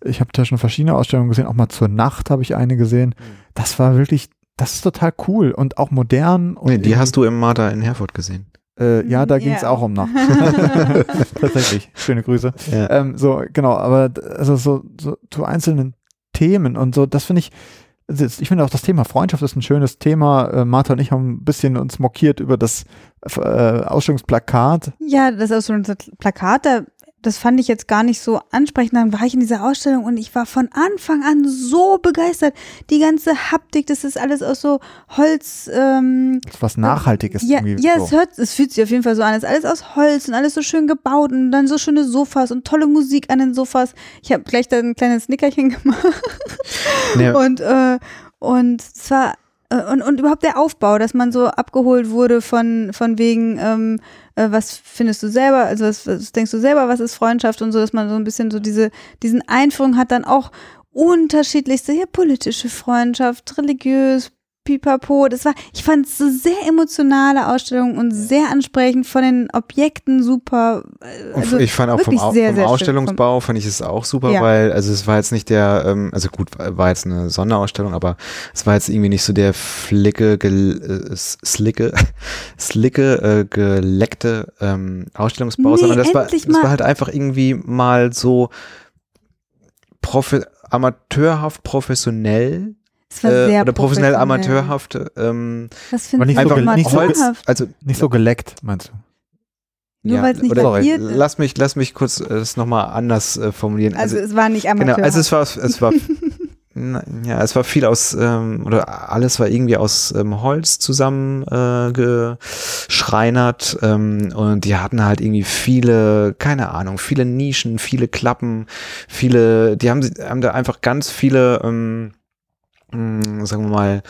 Ich habe da schon verschiedene Ausstellungen gesehen. Auch mal zur Nacht habe ich eine gesehen. Das war wirklich, das ist total cool und auch modern. Und Nee, die hast du im Marder in Herford gesehen. äh, ja, da Ja. ging es auch um Nacht. Tatsächlich. Schöne Grüße. Ja. Ähm, so, genau, aber also so, so zu einzelnen Themen und so, das finde ich, also ich finde auch das Thema Freundschaft ist ein schönes Thema. Äh, Martha und ich haben ein bisschen uns mokiert über das äh, Ausstellungsplakat. ja, das ist so ein Plakat, da, das fand ich jetzt gar nicht so ansprechend. Dann war ich in dieser Ausstellung und ich war von Anfang an so begeistert. Die ganze Haptik, das ist alles aus so Holz. Ähm, Das ist was Nachhaltiges Ja, irgendwie. ja so. es, hört, es fühlt sich auf jeden Fall so an. Es ist alles aus Holz und alles so schön gebaut und dann so schöne Sofas und tolle Musik an den Sofas. Ich habe gleich da ein kleines Nickerchen gemacht Nee, und äh, und zwar und, und überhaupt der Aufbau, dass man so abgeholt wurde von von wegen ähm, äh, was findest du selber, also was, was denkst du selber, was ist Freundschaft und so, dass man so ein bisschen so diese diesen Einführung hat dann auch unterschiedlichste, ja, politische Freundschaft, religiös, pipapo. Das war, ich fand es eine sehr emotionale Ausstellung und sehr ansprechend von den Objekten super. Also ich fand auch vom, Au sehr, vom sehr. Ausstellungsbau fand ich es auch super, Ja. weil also es war jetzt nicht der, ähm, also gut, war jetzt eine Sonderausstellung, aber es war jetzt irgendwie nicht so der flicke, äh, slicke, slicke, äh, geleckte ähm, Ausstellungsbau, Nee, sondern das war, das war halt einfach irgendwie mal so profi amateurhaft professionell äh, sehr oder professionell professionell. amateurhaft ähm, nicht du so einfach mal nicht so also Nicht so geleckt, meinst du? Nur weil's nicht oder ist. Lass mich, lass mich kurz äh, das nochmal anders äh, formulieren. Also es war nicht Genau, amateurhaft. also es war, es war, na, ja, es war viel aus, ähm, oder alles war irgendwie aus ähm, Holz zusammen äh, geschreinert ähm, und die hatten halt irgendwie viele, keine Ahnung, viele Nischen, viele Klappen, viele, die haben, haben da einfach ganz viele, ähm, mh, sagen wir mal,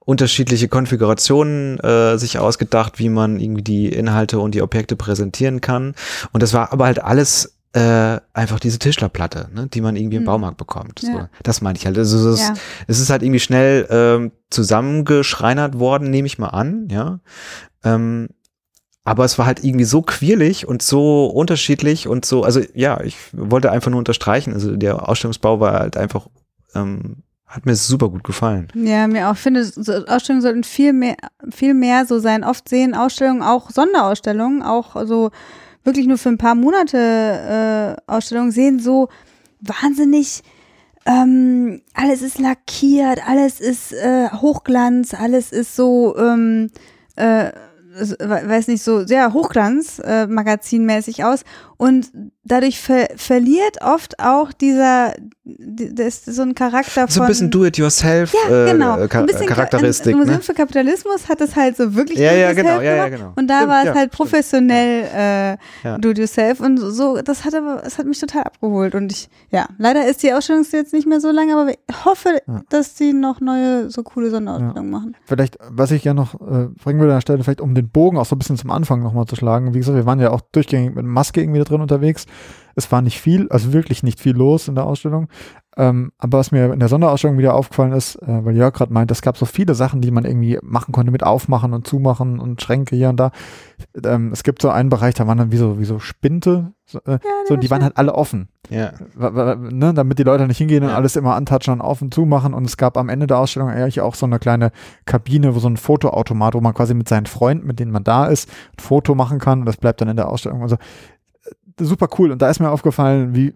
unterschiedliche Konfigurationen äh, sich ausgedacht, wie man irgendwie die Inhalte und die Objekte präsentieren kann. Und das war aber halt alles äh, einfach diese Tischlerplatte, ne, die man irgendwie im Hm. Baumarkt bekommt. So, Ja. das meine ich halt. Also das, Ja. es ist halt irgendwie schnell ähm, zusammengeschreinert worden, nehme ich mal an, ja. Ähm, aber es war halt irgendwie so quirlig und so unterschiedlich und so, also ja, ich wollte einfach nur unterstreichen, also der Ausstellungsbau war halt einfach, ähm, hat mir super gut gefallen. Ja, mir auch. Ich finde, so Ausstellungen sollten viel mehr, viel mehr so sein. Oft sehen Ausstellungen auch Sonderausstellungen, auch so wirklich nur für ein paar Monate äh, Ausstellungen, sehen so wahnsinnig, ähm, alles ist lackiert, alles ist äh, Hochglanz, alles ist so, ähm, äh, weiß nicht, so sehr Hochglanz, äh, magazinmäßig aus. Und dadurch ver verliert oft auch dieser, die- das ist so ein Charakter von. So ein bisschen Do-it-yourself Ja, genau. äh, Char Charakteristik. Ein Museum Ne? für Kapitalismus hat es halt so wirklich Ja, ja, do-it-yourself genau, ja, ja, genau. Und da Stimmt, war es halt professionell äh, Ja. do it yourself und so, das hat aber, es hat mich total abgeholt und ich, ja, leider ist die Ausstellung jetzt nicht mehr so lange, aber ich hoffe, dass sie noch neue, so coole Sonderausstellungen machen. Vielleicht, was ich ja noch äh, bringen würde an der Stelle, vielleicht um den Bogen auch so ein bisschen zum Anfang nochmal zu schlagen. Wie gesagt, wir waren ja auch durchgängig mit Maske irgendwie da drin unterwegs. Es war nicht viel, also wirklich nicht viel los in der Ausstellung. Ähm, aber was mir in der Sonderausstellung wieder aufgefallen ist, äh, weil Jörg gerade meint, es gab so viele Sachen, die man irgendwie machen konnte mit Aufmachen und Zumachen und Schränke hier und da. Ähm, es gibt so einen Bereich, da waren dann wie so, wie so Spinte, so, äh, so die waren halt alle offen Ja. ne, damit die Leute nicht hingehen und Ja. alles immer antatschen und auf und zu machen. Und es gab am Ende der Ausstellung eigentlich auch so eine kleine Kabine, wo so ein Fotoautomat, wo man quasi mit seinen Freunden, mit denen man da ist, ein Foto machen kann. Und das bleibt dann in der Ausstellung. Also super cool. Und da ist mir aufgefallen, wie,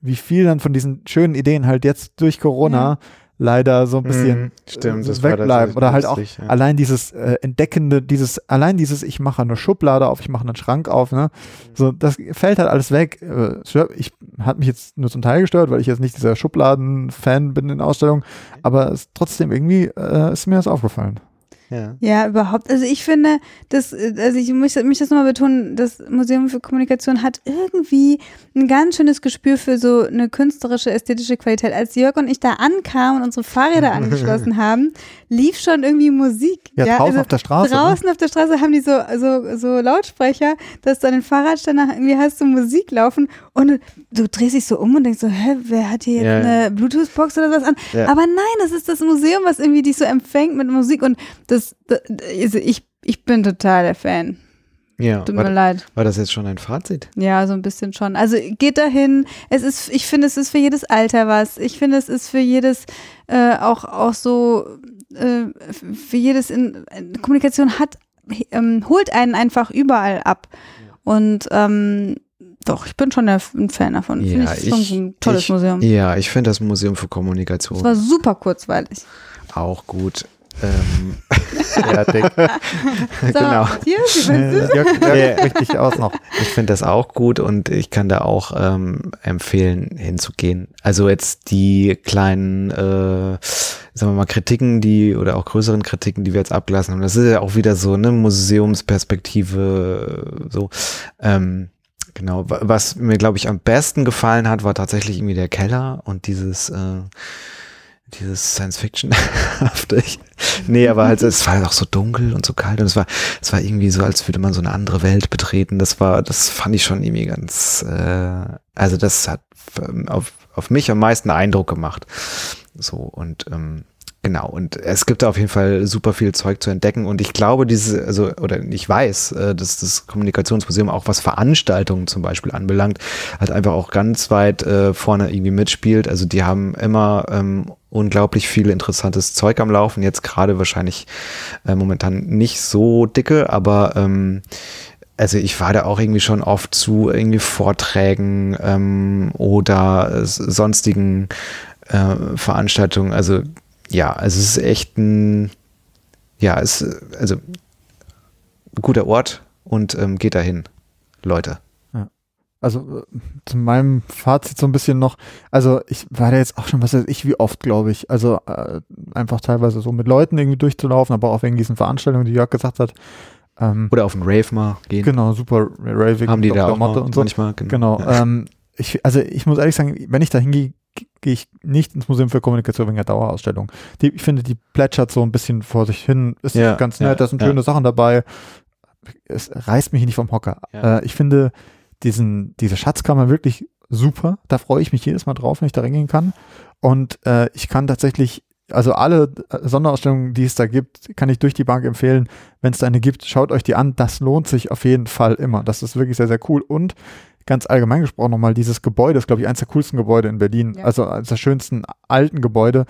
wie viel dann von diesen schönen Ideen halt jetzt durch Corona leider so ein bisschen Mhm, stimmt, wegbleiben. Oder halt auch lustig, ja. allein dieses äh, entdeckende, dieses, allein dieses, ich mache eine Schublade auf, ich mache einen Schrank auf, ne? So, das fällt halt alles weg. Äh, ich hat mich jetzt nur zum Teil gestört, weil ich jetzt nicht dieser Schubladen-Fan bin in Ausstellungen, aber es, trotzdem irgendwie äh, ist mir das aufgefallen. Ja. Ja, überhaupt. Also ich finde, das, äh, also ich möchte mich das nochmal betonen, das Museum für Kommunikation hat irgendwie ein ganz schönes Gespür für so eine künstlerische, ästhetische Qualität. Als Jörg und ich da ankamen und unsere Fahrräder angeschlossen haben, lief schon irgendwie Musik. Ja, draußen also auf der Straße. Ne? Draußen auf der Straße haben die so, so, so Lautsprecher, dass du an den Fahrradständer irgendwie hast du Musik laufen und du drehst dich so um und denkst so, hä, wer hat hier jetzt Ja. eine Bluetooth-Box oder was an? Ja. Aber nein, das ist das Museum, was irgendwie dich so empfängt mit Musik und das, das also ich, ich bin total der Fan. ja. Tut mir War, leid. war das jetzt schon ein Fazit? Ja, so ein bisschen schon. Also geht dahin. Es ist, ich finde, es ist für jedes Alter was. Ich finde, es ist für jedes äh, auch auch so äh, für jedes in, Kommunikation hat ähm, holt einen einfach überall ab. Und ähm, doch, ich bin schon ein Fan davon. Ja, ich, ist ich- ein tolles ich- Museum. Ja, ich finde das Museum für Kommunikation Es war super kurzweilig. auch gut. Ähm, Fertig. So, genau. Äh, Jörg, noch. Ich finde das auch gut und ich kann da auch ähm, empfehlen, hinzugehen. Also jetzt die kleinen, äh, sagen wir mal, Kritiken, die oder auch größeren Kritiken, die wir jetzt abgelassen haben, das ist ja auch wieder so eine Museumsperspektive, äh, so. Ähm, genau, wa- was mir, glaube ich, am besten gefallen hat, war tatsächlich irgendwie der Keller und dieses äh, dieses Science-Fiction-hafte. nee, aber halt, es war halt auch so dunkel und so kalt und es war, es war irgendwie so, als würde man so eine andere Welt betreten. Das war, das fand ich schon irgendwie ganz, äh, also das hat ähm, auf, auf mich am meisten Eindruck gemacht. So und ähm, Genau, und es gibt da auf jeden Fall super viel Zeug zu entdecken und ich glaube, diese, also, oder ich weiß, äh, dass das Kommunikationsmuseum auch was Veranstaltungen zum Beispiel anbelangt, halt einfach auch ganz weit äh, vorne irgendwie mitspielt. Also die haben immer ähm, unglaublich viel interessantes Zeug am Laufen, jetzt gerade wahrscheinlich äh, momentan nicht so dicke, aber ähm, also ich war da auch irgendwie schon oft zu irgendwie Vorträgen ähm, oder sonstigen äh, Veranstaltungen. Also ja, es ist echt ein, ja, es also guter Ort und ähm, geht dahin, Leute. Also äh, zu meinem Fazit so ein bisschen noch, also ich war da jetzt auch schon, was weiß ich, wie oft, glaube ich. Also äh, einfach teilweise so mit Leuten irgendwie durchzulaufen, aber auch wegen diesen Veranstaltungen, die Jörg gesagt hat. Ähm, Oder auf den Rave mal gehen. genau, super Raving, Haben die da Dr. auch Motte und so. manchmal. Genau. Ja. Ähm, ich, also ich muss ehrlich sagen, wenn ich da hingehe, gehe ich nicht ins Museum für Kommunikation wegen der Dauerausstellung. Die, ich finde, die plätschert so ein bisschen vor sich hin. Ist Ja, ganz nett, ja, da sind schöne Sachen dabei. Es reißt mich nicht vom Hocker. Äh, ich finde, diesen, diese Schatzkammer wirklich super. Da freue ich mich jedes Mal drauf, wenn ich da reingehen kann. Und äh, ich kann tatsächlich, also alle äh, Sonderausstellungen, die es da gibt, kann ich durch die Bank empfehlen. Wenn es da eine gibt, schaut euch die an. Das lohnt sich auf jeden Fall immer. Das ist wirklich sehr, sehr cool. Und ganz allgemein gesprochen nochmal, dieses Gebäude ist, glaube ich, eins der coolsten Gebäude in Berlin. Ja. Also eines der schönsten alten Gebäude.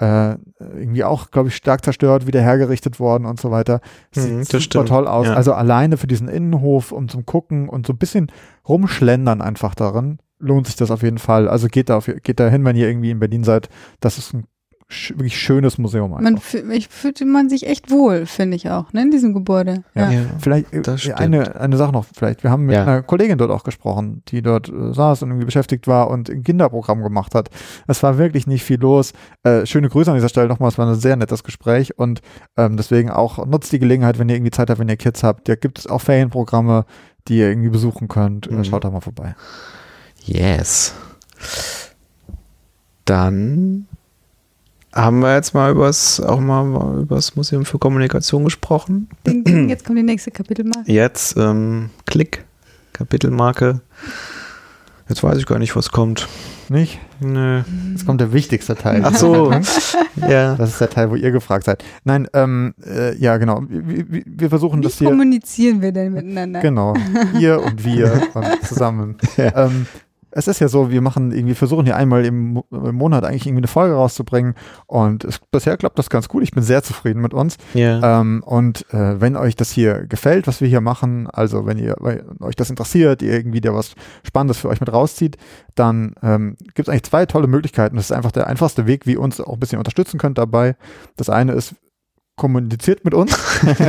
Äh, irgendwie auch, glaube ich, stark zerstört, wieder hergerichtet worden und so weiter. Sieht Mhm, das super stimmt. toll aus. Ja. Also alleine für diesen Innenhof, um zum Gucken und so ein bisschen rumschlendern einfach darin, lohnt sich das auf jeden Fall. Also geht da, auf, geht da hin, wenn ihr irgendwie in Berlin seid. Das ist ein wirklich schönes Museum einfach. Man fühlt, ich fühlte man sich echt wohl, finde ich auch, ne, in diesem Gebäude. Ja. Ja. Vielleicht äh, eine, eine Sache noch, vielleicht. Wir haben mit Ja. einer Kollegin dort auch gesprochen, die dort äh, saß und irgendwie beschäftigt war und ein Kinderprogramm gemacht hat. Es war wirklich nicht viel los. Äh, schöne Grüße an dieser Stelle nochmal, es war ein sehr nettes Gespräch und ähm, deswegen auch nutzt die Gelegenheit, wenn ihr irgendwie Zeit habt, wenn ihr Kids habt. Da gibt es auch Ferienprogramme, die ihr irgendwie besuchen könnt. Mhm. Äh, Schaut da mal vorbei. Yes. Dann haben wir jetzt mal übers, auch mal über das Museum für Kommunikation gesprochen. Ding, ding, jetzt kommt die nächste Kapitelmarke. Jetzt ähm, Klick, Kapitelmarke. Jetzt weiß ich gar nicht, was kommt. Nicht? Nö. Jetzt kommt der wichtigste Teil. Ach so. ja. Das ist der Teil, wo ihr gefragt seid. Nein, ähm, äh, ja, genau. Wir, wir, wir versuchen Wie das hier. kommunizieren wir denn miteinander? Genau. Ihr und wir und zusammen. Ja. Ähm, es ist ja so, wir machen irgendwie, versuchen hier einmal im, im Monat eigentlich irgendwie eine Folge rauszubringen und es, bisher klappt das ganz gut. Ich bin sehr zufrieden mit uns. Ja. Ähm, und äh, wenn euch das hier gefällt, was wir hier machen, also wenn ihr wenn euch das interessiert, ihr irgendwie da was Spannendes für euch mit rauszieht, dann ähm, gibt es eigentlich zwei tolle Möglichkeiten. Das ist einfach der einfachste Weg, wie ihr uns auch ein bisschen unterstützen könnt dabei. Das eine ist, kommuniziert mit uns.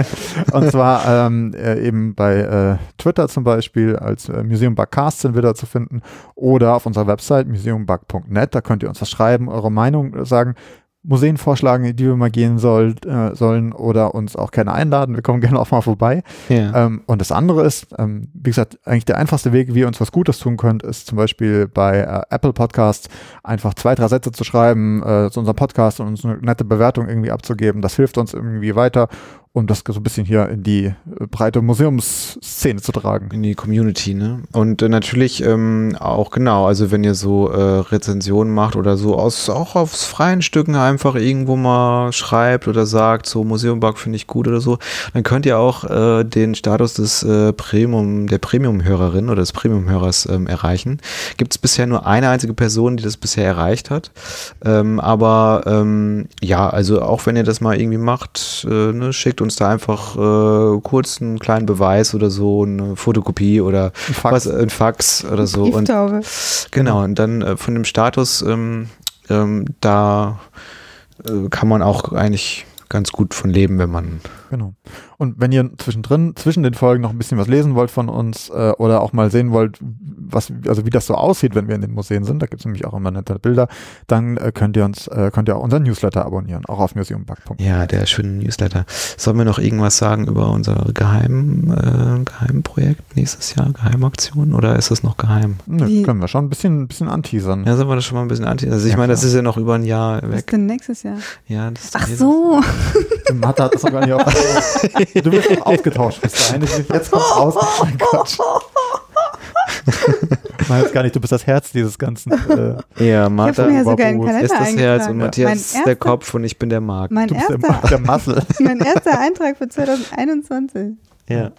und zwar ähm, äh, eben bei äh, Twitter zum Beispiel als äh, Museum Bugcast sind wir da zu finden oder auf unserer Website museumbug.net. Da könnt ihr uns was schreiben, eure Meinung sagen. Museen vorschlagen, in die wir mal gehen soll, äh, sollen oder uns auch gerne einladen. Wir kommen gerne auch mal vorbei. ja. Ähm, und das andere ist, ähm, wie gesagt, eigentlich der einfachste Weg, wie ihr uns was Gutes tun könnt, ist zum Beispiel bei äh, Apple Podcasts einfach zwei, drei Sätze zu schreiben äh, zu unserem Podcast und uns eine nette Bewertung irgendwie abzugeben. Das hilft uns irgendwie weiter, um das so ein bisschen hier in die äh, breite Museumsszene zu tragen. in die Community, ne? Und äh, natürlich ähm, auch genau, also wenn ihr so äh, Rezensionen macht oder so aus auch aus freien Stücken einfach irgendwo mal schreibt oder sagt, so Museumbug finde ich gut oder so, dann könnt ihr auch äh, den Status des äh, Premium, der Premium-Hörerin oder des Premium-Hörers ähm, erreichen. Gibt es bisher nur eine einzige Person, die das bisher erreicht hat. Ähm, aber ähm, ja, also auch wenn ihr das mal irgendwie macht, äh, ne, schickt uns da einfach äh, kurz einen kleinen Beweis oder so, eine Fotokopie oder Ein Fax. was, ein Fax oder so. Und genau, und dann äh, von dem Status, ähm, ähm, da äh, kann man auch eigentlich ganz gut von leben, wenn man Genau. Und wenn ihr zwischendrin, zwischen den Folgen noch ein bisschen was lesen wollt von uns äh, oder auch mal sehen wollt, was, also wie das so aussieht, wenn wir in den Museen sind, da gibt es nämlich auch immer nette Bilder, dann äh, könnt ihr uns, äh, könnt ihr auch unseren Newsletter abonnieren, auch auf museumbug.de. Ja, der schöne Newsletter. Sollen wir noch irgendwas sagen über unser Geheim, äh, Geheimprojekt nächstes Jahr, Geheimaktion oder ist das noch geheim? Nö, Wie- können wir schon ein bisschen, ein bisschen anteasern. Ja, sollen wir das schon mal ein bisschen anti. Also ich Ja, meine, das ist ja noch über ein Jahr Was weg. denn nächstes Jahr? Ja, das ist Ach so. Mathe hat das noch gar nicht auf. Du wirst noch ausgetauscht bis dahin. Jetzt kommt's raus. Oh mein Gott. Man weiß gar nicht, du bist das Herz dieses ganzen. Äh, Ja, Martha ist das Herz und. Matthias Mein ist der erster- Kopf und ich bin der Mark. Mein du bist der, erster, der Muscle. mein erster Eintrag für 2021. Ja.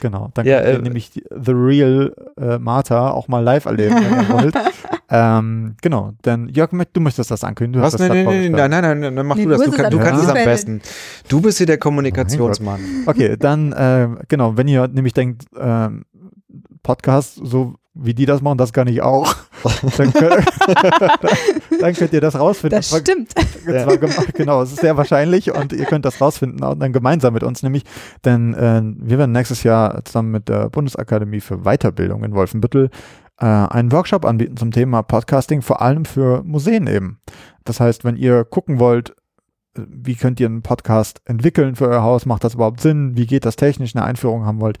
Genau. Dann Ja, könnt ihr äh, nämlich die, The Real äh, Martha auch mal live erleben, wenn ihr wollt. Ähm, genau. Denn Jörg, du möchtest das ankündigen. Du Was? hast das Nein, nein, nein, nein, nein, nein, nein, mach Nee, du du das. Du, kann, du kannst es am besten. Du bist hier der Kommunikationsmann. Okay, dann, äh, genau, wenn ihr nämlich denkt, ähm, Podcast, so wie die das machen, das kann ich auch, dann könnt, dann könnt ihr das rausfinden. Das zwar- stimmt. Und zwar gem- genau, es ist sehr wahrscheinlich und ihr könnt das rausfinden und dann gemeinsam mit uns nämlich, denn äh, wir werden nächstes Jahr zusammen mit der Bundesakademie für Weiterbildung in Wolfenbüttel äh, einen Workshop anbieten zum Thema Podcasting, vor allem für Museen eben. Das heißt, wenn ihr gucken wollt, äh, wie könnt ihr einen Podcast entwickeln für euer Haus? Macht das überhaupt Sinn? Wie geht das technisch? Eine Einführung haben wollt?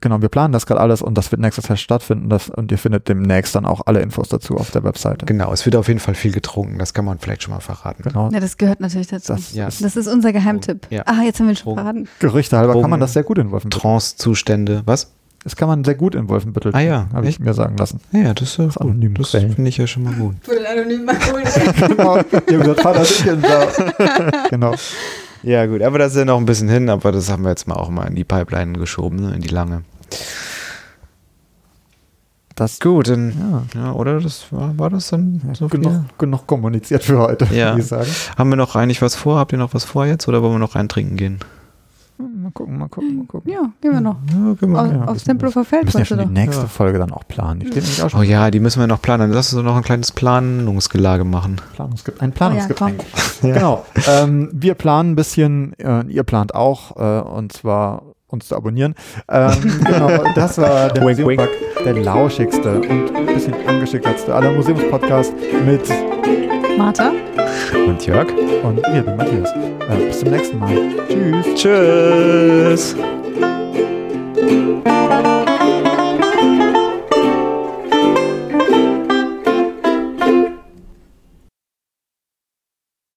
Genau, wir planen das gerade alles und das wird nächstes Jahr stattfinden das, und ihr findet demnächst dann auch alle Infos dazu auf der Webseite. Genau, es wird auf jeden Fall viel getrunken. Das kann man vielleicht schon mal verraten. Genau. Ja, das gehört natürlich dazu. Das, Ja. Das ist unser Geheimtipp. Ja. Ah, jetzt haben wir ihn schon verraten. Gerüchte halber kann man das sehr gut in Wolfenbüttel. Trance-Zustände. Was? Das kann man sehr gut in Wolfenbüttel. Ah ja, habe ich mir sagen lassen. Ja, das ist ja gut. Das finde ich ja schon mal gut. Für den anonymen genau. Haben gesagt, Vater, da. genau. Ja, gut, aber das ist ja noch ein bisschen hin, aber das haben wir jetzt mal auch mal in die Pipeline geschoben, ne, in die lange. Das Gut, dann, ja, ja, oder? Das war, war das dann so viel? genug, genug kommuniziert für heute, Ja. würde ich sagen. Haben wir noch eigentlich was vor? Habt ihr noch was vor jetzt oder wollen wir noch reintrinken gehen? Mal gucken, mal gucken, mal gucken. Ja, gehen wir noch. Ja, gehen wir. Auf, ja, aufs müssen Tempelhofer Wir Feld müssen ja schon die nächste Ja. Folge dann auch planen. Die steht auch schon Oh ja, die müssen wir noch planen. Lass uns noch ein kleines Planungsgelage machen. Planungsge ein Planungsgetränk. Oh Genau. Ähm, wir planen ein bisschen, äh, ihr plant auch, äh, und zwar uns zu abonnieren. Ähm, genau, das war der Wink, wink. Der lauschigste und ein bisschen angeschickteste aller Museumspodcasts mit Martha? und Jörg und ihr, den Matthias. Äh, bis zum nächsten Mal. Tschüss. Tschüss.